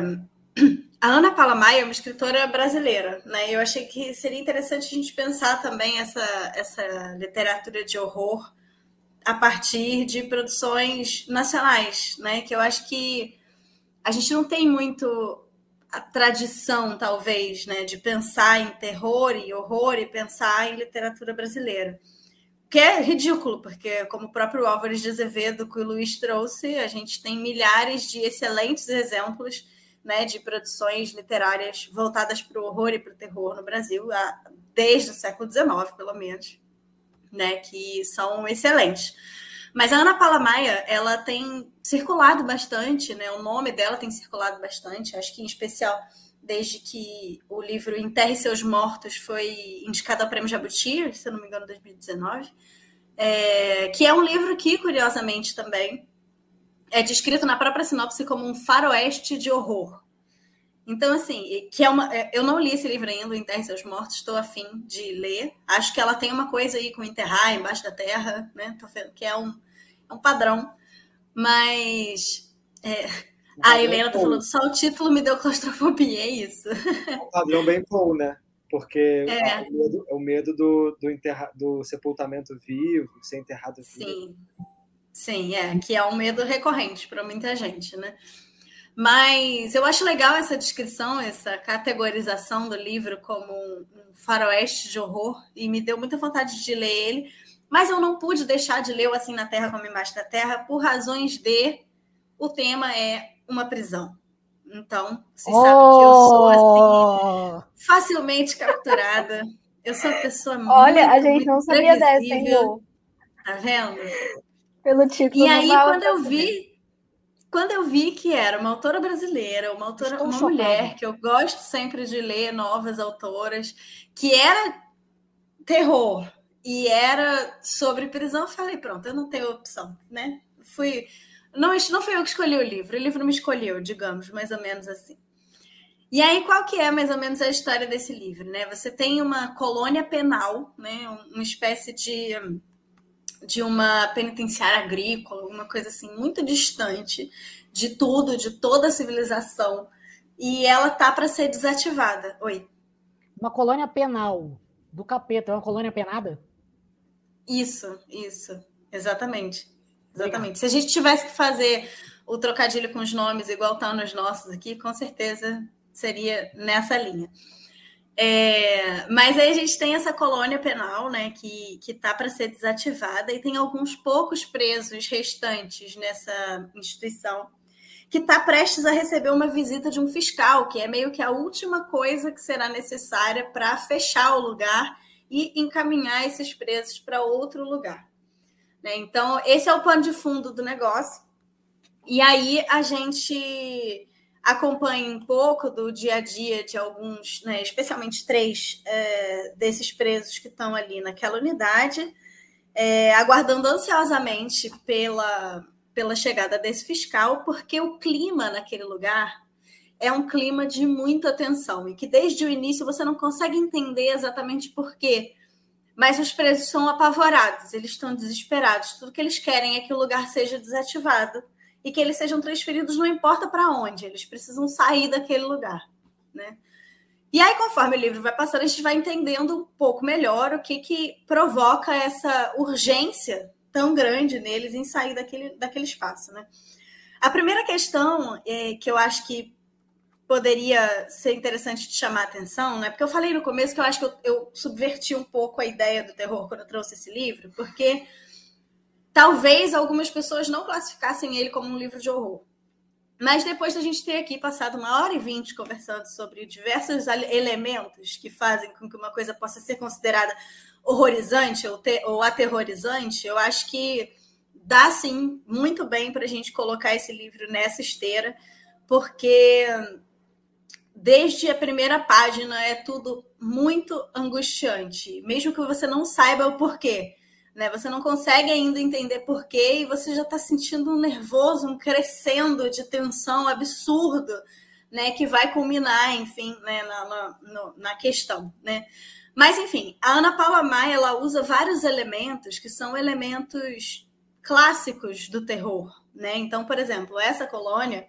[clears throat] a Ana Paula Maia é uma escritora brasileira, né? Eu achei que seria interessante a gente pensar também essa, essa literatura de horror a partir de produções nacionais, né? Que eu acho que a gente não tem muito a tradição, talvez, né, de pensar em terror e horror e pensar em literatura brasileira. Que é ridículo, porque, como o próprio Álvares de Azevedo, que o Luiz trouxe, a gente tem milhares de excelentes exemplos né, de produções literárias voltadas para o horror e para o terror no Brasil, desde o século XIX, pelo menos, né, que são excelentes. Mas a Ana Palamaia, ela tem circulado bastante, né, o nome dela tem circulado bastante, acho que em especial desde que o livro Enterre Seus Mortos foi indicado ao Prêmio Jabuti, se eu não me engano, em 2019, é, que é um livro que, curiosamente, também é descrito na própria sinopse como um faroeste de horror. Então, assim, que é uma. É, eu não li esse livro ainda, Enterre Seus Mortos, estou afim de ler. Acho que ela tem uma coisa aí com enterrar embaixo da terra, né? Que é um, é um padrão. Mas. É, a Helena tá falando, só o título me deu claustrofobia, é isso. É [laughs] um padrão bem bom, né? Porque é. o medo, é o medo do, do, enterra, do sepultamento vivo, ser enterrado vivo. Sim. Sim, é, que é um medo recorrente para muita gente, né? Mas eu acho legal essa descrição, essa categorização do livro como um faroeste de horror, e me deu muita vontade de ler ele, mas eu não pude deixar de ler o Assim na Terra como Embaixo da Terra por razões de o tema é uma prisão. Então, você oh! sabe que eu sou assim, oh! facilmente capturada. Eu sou uma pessoa muito. Olha, a gente não sabia dessa, hein, Tá vendo? pelo título. E aí, quando eu vi, quando eu vi que era uma autora brasileira, uma autora, Estou uma chocada. mulher, que eu gosto sempre de ler novas autoras, que era terror e era sobre prisão, eu falei, pronto, eu não tenho opção, né? Fui. Não, não foi eu que escolhi o livro, o livro me escolheu, digamos, mais ou menos assim. E aí, qual que é mais ou menos a história desse livro, né? Você tem uma colônia penal, né? Uma espécie de de uma penitenciária agrícola, uma coisa assim muito distante de tudo, de toda a civilização, e ela tá para ser desativada. Oi. Uma colônia penal do capeta, é uma colônia penada? Isso, isso, exatamente. Exatamente. Se a gente tivesse que fazer o trocadilho com os nomes igual tá nos nossos aqui, com certeza seria nessa linha. É, mas aí a gente tem essa colônia penal, né, que está para ser desativada, e tem alguns poucos presos restantes nessa instituição, que está prestes a receber uma visita de um fiscal, que é meio que a última coisa que será necessária para fechar o lugar e encaminhar esses presos para outro lugar. Né? Então, esse é o pano de fundo do negócio. E aí a gente acompanhe um pouco do dia a dia de alguns, né, especialmente três é, desses presos que estão ali naquela unidade, é, aguardando ansiosamente pela, pela chegada desse fiscal, porque o clima naquele lugar é um clima de muita tensão e que desde o início você não consegue entender exatamente por quê, mas os presos são apavorados, eles estão desesperados. Tudo que eles querem é que o lugar seja desativado e que eles sejam transferidos, não importa para onde, eles precisam sair daquele lugar, né? E aí, conforme o livro vai passando, a gente vai entendendo um pouco melhor o que, que provoca essa urgência tão grande neles em sair daquele, daquele espaço, né? A primeira questão é, que eu acho que poderia ser interessante de chamar a atenção, né? Porque eu falei no começo que eu acho que eu, eu subverti um pouco a ideia do terror quando eu trouxe esse livro, porque talvez algumas pessoas não classificassem ele como um livro de horror. Mas depois da gente ter aqui passado uma hora e vinte conversando sobre diversos elementos que fazem com que uma coisa possa ser considerada horrorizante ou, te, ou aterrorizante, eu acho que dá sim muito bem para a gente colocar esse livro nessa esteira, porque desde a primeira página é tudo muito angustiante, mesmo que você não saiba o porquê. Né? Você não consegue ainda entender porquê e você já está sentindo um nervoso, um crescendo de tensão absurdo, né? Que vai culminar, enfim, né? na, na, na questão, né? Mas, enfim, a Ana Paula Maia ela usa vários elementos que são elementos clássicos do terror, né? Então, por exemplo, essa colônia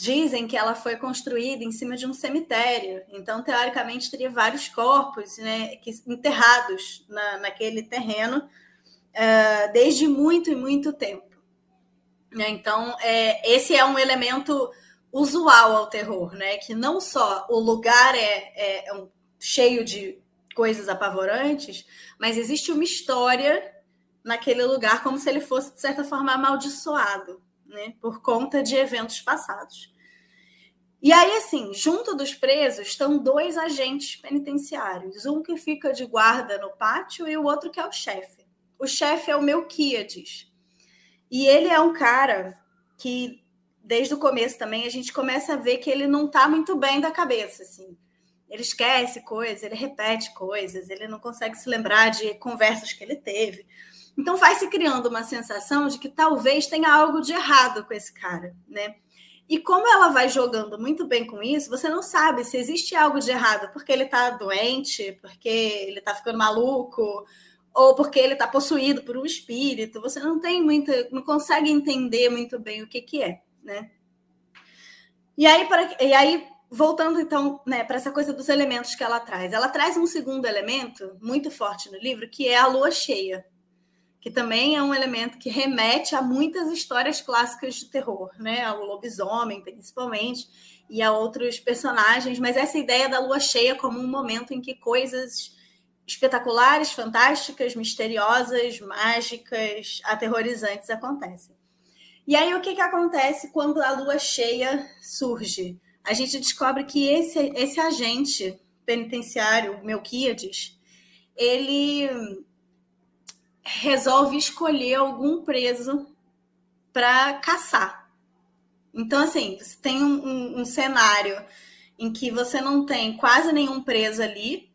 Dizem que ela foi construída em cima de um cemitério, então, teoricamente, teria vários corpos né, que, enterrados na, naquele terreno uh, desde muito e muito tempo. Né? Então, é, esse é um elemento usual ao terror, né? que não só o lugar é, é, é um, cheio de coisas apavorantes, mas existe uma história naquele lugar como se ele fosse, de certa forma, amaldiçoado né, por conta de eventos passados. E aí, assim, junto dos presos estão dois agentes penitenciários, um que fica de guarda no pátio e o outro que é o chefe. O chefe é o Melquiades. E ele é um cara que, desde o começo também, a gente começa a ver que ele não está muito bem da cabeça, assim. Ele esquece coisas, ele repete coisas, ele não consegue se lembrar de conversas que ele teve. Então vai se criando uma sensação de que talvez tenha algo de errado com esse cara, né? E como ela vai jogando muito bem com isso, você não sabe se existe algo de errado porque ele tá doente, porque ele tá ficando maluco, ou porque ele tá possuído por um espírito. Você não tem muita, não consegue entender muito bem o que que é, né? E aí, para, e aí voltando então né, para essa coisa dos elementos que ela traz, ela traz um segundo elemento muito forte no livro, que é a lua cheia que também é um elemento que remete a muitas histórias clássicas de terror, né? Ao lobisomem, principalmente, e a outros personagens, mas essa ideia da lua cheia como um momento em que coisas espetaculares, fantásticas, misteriosas, mágicas, aterrorizantes acontecem. E aí o que, que acontece quando a lua cheia surge? A gente descobre que esse, esse agente penitenciário, Melquíades, ele resolve escolher algum preso para caçar. Então, assim, você tem um, um, um, cenário em que você não tem quase nenhum preso ali,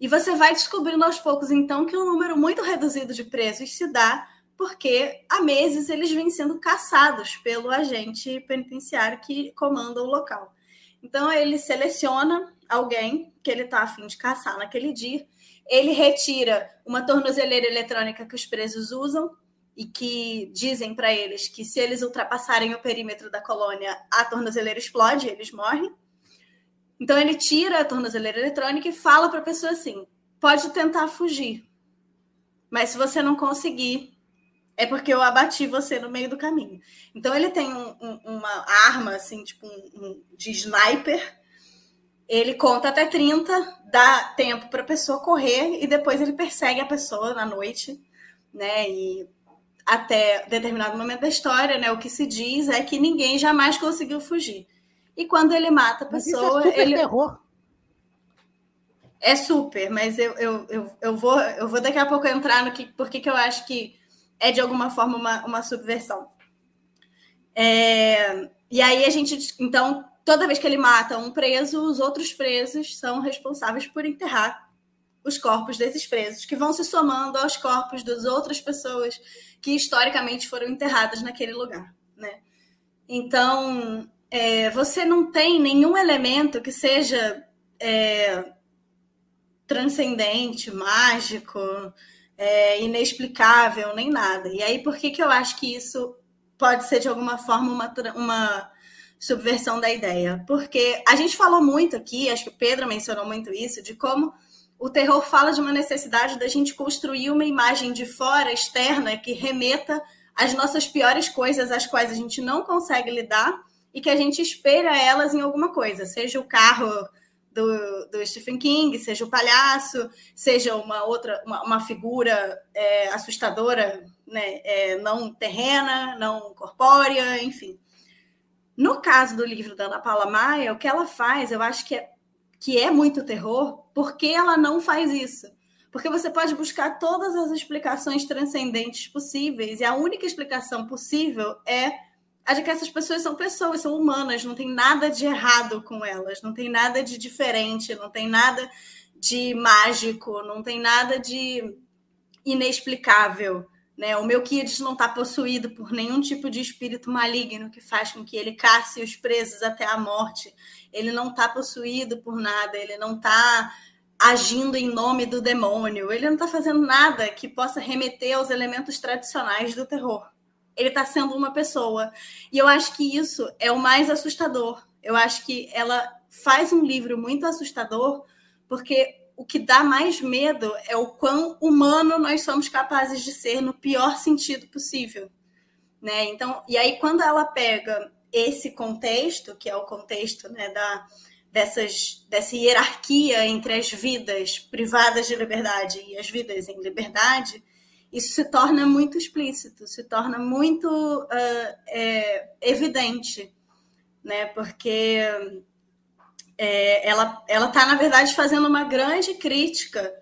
e você vai descobrindo aos poucos, então, que um número muito reduzido de presos se dá porque há meses eles vêm sendo caçados pelo agente penitenciário que comanda o local. Então, ele seleciona alguém que ele está afim de caçar naquele dia ele retira uma tornozeleira eletrônica que os presos usam e que dizem para eles que se eles ultrapassarem o perímetro da colônia, a tornozeleira explode, eles morrem. Então ele tira a tornozeleira eletrônica e fala para a pessoa assim: pode tentar fugir, mas se você não conseguir, é porque eu abati você no meio do caminho. Então ele tem um, um, uma arma assim, tipo um, de sniper ele conta até 30, dá tempo para a pessoa correr e depois ele persegue a pessoa na noite, né? E até determinado momento da história, né? O que se diz é que ninguém jamais conseguiu fugir. E quando ele mata a pessoa, mas isso é super ele terror. É super, mas eu, eu, eu, eu, vou, eu vou daqui a pouco entrar no que porque que eu acho que é de alguma forma uma, uma subversão. É, e aí a gente então toda vez que ele mata um preso, os outros presos são responsáveis por enterrar os corpos desses presos, que vão se somando aos corpos das outras pessoas que historicamente foram enterradas naquele lugar. Né? Então, é, você não tem nenhum elemento que seja é, transcendente, mágico, é, inexplicável, nem nada. E aí, por que, que eu acho que isso pode ser, de alguma forma, uma, uma subversão da ideia? Porque a gente falou muito aqui, acho que o Pedro mencionou muito isso, de como o terror fala de uma necessidade da gente construir uma imagem de fora, externa, que remeta às nossas piores coisas, às quais a gente não consegue lidar e que a gente espelha elas em alguma coisa, seja o carro do, do Stephen King, seja o palhaço, seja uma outra, uma, uma figura é, assustadora, né, é, não terrena, não corpórea, enfim. No caso do livro da Ana Paula Maia, o que ela faz, eu acho que é que é muito terror, por que ela não faz isso? Porque você pode buscar todas as explicações transcendentes possíveis, e a única explicação possível é a de que essas pessoas são pessoas, são humanas, não tem nada de errado com elas, não tem nada de diferente, não tem nada de mágico, não tem nada de inexplicável. Né? O meu Kids não está possuído por nenhum tipo de espírito maligno que faz com que ele casse os presos até a morte. Ele não está possuído por nada, ele não está agindo em nome do demônio, ele não está fazendo nada que possa remeter aos elementos tradicionais do terror. Ele está sendo uma pessoa. E eu acho que isso é o mais assustador. Eu acho que ela faz um livro muito assustador, porque o que dá mais medo é o quão humano nós somos capazes de ser no pior sentido possível, né? Então, e aí quando ela pega esse contexto, que é o contexto, né, da dessas dessa hierarquia entre as vidas privadas de liberdade e as vidas em liberdade, isso se torna muito explícito, se torna muito uh, é, evidente, né? Porque é, ela ela está na verdade fazendo uma grande crítica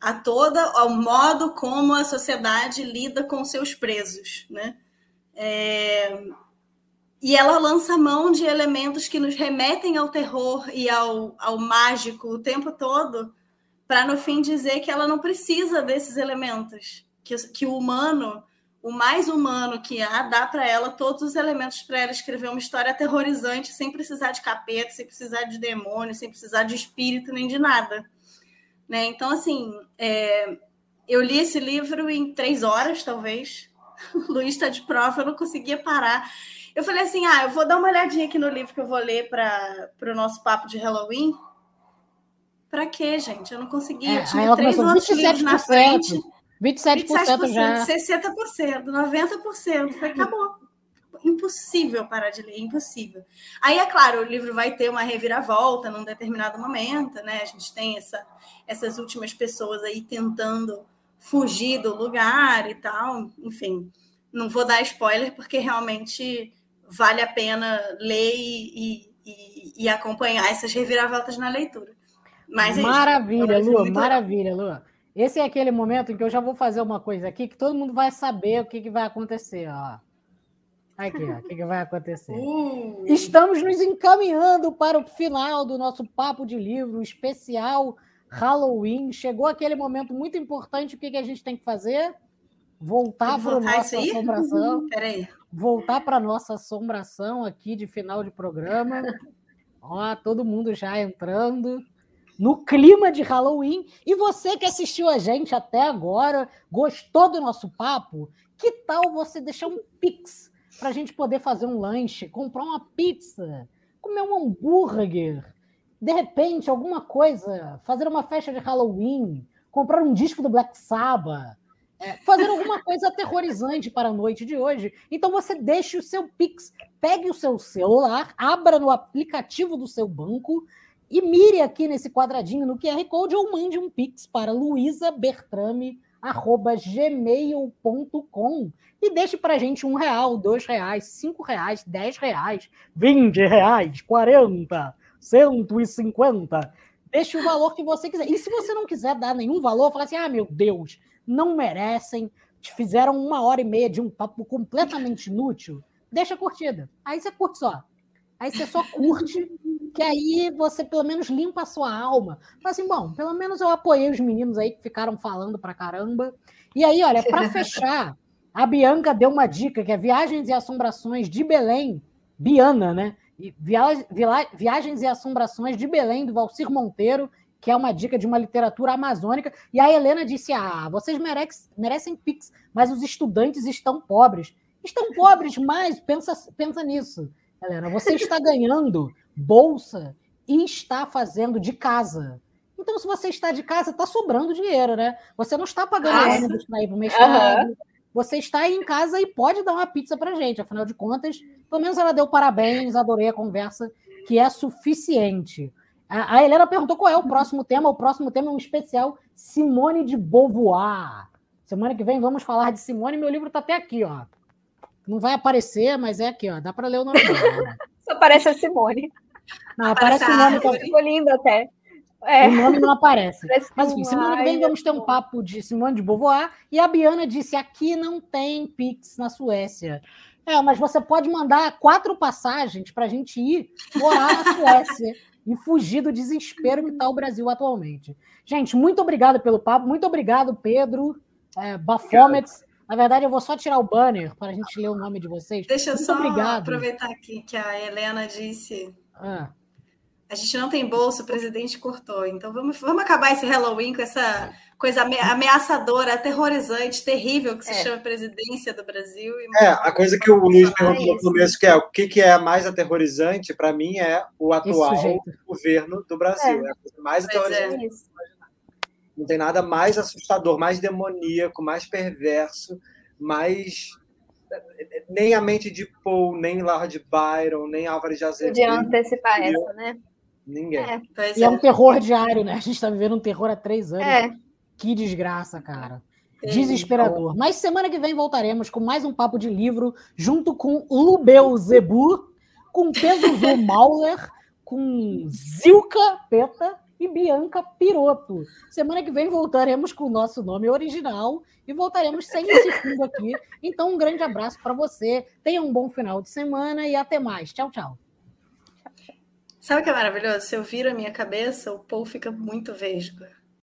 a toda ao modo como a sociedade lida com seus presos, né? É, e ela lança mão de elementos que nos remetem ao terror e ao, ao mágico o tempo todo, para no fim dizer que ela não precisa desses elementos, que, que o humano o mais humano que há, dá para ela todos os elementos para ela escrever uma história aterrorizante, sem precisar de capeta, sem precisar de demônio, sem precisar de espírito nem de nada. Né? Então, assim, é... eu li esse livro em três horas, talvez. O [laughs] Luiz está de prova, eu não conseguia parar. Eu falei assim: ah, eu vou dar uma olhadinha aqui no livro que eu vou ler para o nosso papo de Halloween. Para quê, gente? Eu não conseguia. É, tinha três outros livros na frente. 27%, 27% já. 60%, 90%. Foi, acabou. Impossível parar de ler, impossível. Aí, é claro, o livro vai ter uma reviravolta num determinado momento, né? A gente tem essa, essas últimas pessoas aí tentando fugir do lugar e tal. Enfim, não vou dar spoiler, porque realmente vale a pena ler e, e, e acompanhar essas reviravoltas na leitura. Mas é maravilha, Lua, maravilha, Lua. Esse é aquele momento em que eu já vou fazer uma coisa aqui que todo mundo vai saber o que, que vai acontecer. Ó. Aqui, ó, o que, que vai acontecer. Uh. Estamos nos encaminhando para o final do nosso papo de livro especial Halloween. Chegou aquele momento muito importante. O que, que a gente tem que fazer? Voltar para a nossa assombração. Peraí. Voltar para a nossa assombração aqui de final de programa. Ó, todo mundo já entrando no clima de Halloween. E você que assistiu a gente até agora, gostou do nosso papo? Que tal você deixar um pix para a gente poder fazer um lanche, comprar uma pizza, comer um hambúrguer, de repente alguma coisa, fazer uma festa de Halloween, comprar um disco do Black Sabbath, é, fazer alguma [laughs] coisa aterrorizante para a noite de hoje. Então você deixe o seu Pix, pegue o seu celular, abra no aplicativo do seu banco e mire aqui nesse quadradinho no QR Code ou mande um pix para luisabertrame.gmail.com e deixe para gente um real, dois reais, cinco reais, dez reais, vinte reais, quarenta, cento e cinquenta. Deixe o valor que você quiser. E se você não quiser dar nenhum valor, fala assim: ah, meu Deus, não merecem, te fizeram uma hora e meia de um papo completamente inútil, deixa a curtida. Aí você curte só. Aí você só curte que aí você pelo menos limpa a sua alma. Fala assim, bom, pelo menos eu apoiei os meninos aí que ficaram falando pra caramba. E aí, olha, para [laughs] fechar, a Bianca deu uma dica que é Viagens e Assombrações de Belém, Biana, né? Viagens e Assombrações de Belém, do Valcir Monteiro, que é uma dica de uma literatura amazônica. E a Helena disse: Ah, vocês merecem, merecem Pix, mas os estudantes estão pobres. Estão pobres, mas pensa, pensa nisso, Helena. Você está ganhando bolsa e está fazendo de casa. Então, se você está de casa, está sobrando dinheiro, né? Você não está pagando ah, ônibus para ir para o mestrado. Uhum. Você está aí em casa e pode dar uma pizza para gente. Afinal de contas, pelo menos ela deu parabéns, adorei a conversa, que é suficiente. A, Helena perguntou qual é o próximo tema. O próximo tema é um especial Simone de Beauvoir. Semana que vem vamos falar de Simone. Meu livro está até aqui, ó. Não vai aparecer, mas é aqui, ó. Dá para ler o nome dela. [laughs] Só aparece a Simone. Não, aparece o nome. Tá... Ficou lindo até. É. O nome não aparece. Parece mas enfim, semana que vem vamos ter um papo de Simone de Beauvoir. E a Biana disse: aqui não tem Pix na Suécia. É, mas você pode mandar quatro passagens para a gente ir morar na Suécia [laughs] e fugir do desespero que está o Brasil atualmente. Gente, muito obrigado pelo papo, muito obrigado, Pedro, é, Bafomets. Na verdade, eu vou só tirar o banner para a gente ler o nome de vocês. Deixa eu muito só obrigado. aproveitar aqui que a Helena disse. Ah. A gente não tem bolsa, o presidente cortou. Então vamos, vamos acabar esse Halloween com essa coisa ameaçadora, aterrorizante, terrível que se é. chama presidência do Brasil. É, a coisa que o Luiz perguntou no começo, que é o que, que é mais aterrorizante, para mim, é o atual governo do Brasil. É, é a coisa mais pois é. aterrorizante. Não tem nada mais assustador, mais demoníaco, mais perverso, mais nem a mente de Paul, nem Lord Byron, nem Álvares de Azevedo. Podia antecipar essa, né? Ninguém. É, e é. um terror diário, né? A gente está vivendo um terror há três anos. É. Que desgraça, cara. Desesperador. Mas semana que vem voltaremos com mais um papo de livro, junto com Lubeu Zebu, com Pedro Mauler, com Zilka Peta e Bianca Piroto. Semana que vem voltaremos com o nosso nome original e voltaremos sem esse fundo aqui. Então, um grande abraço para você. Tenha um bom final de semana e até mais. Tchau, tchau. Sabe o que é maravilhoso? Se eu viro a minha cabeça, o Paul fica muito vesgo.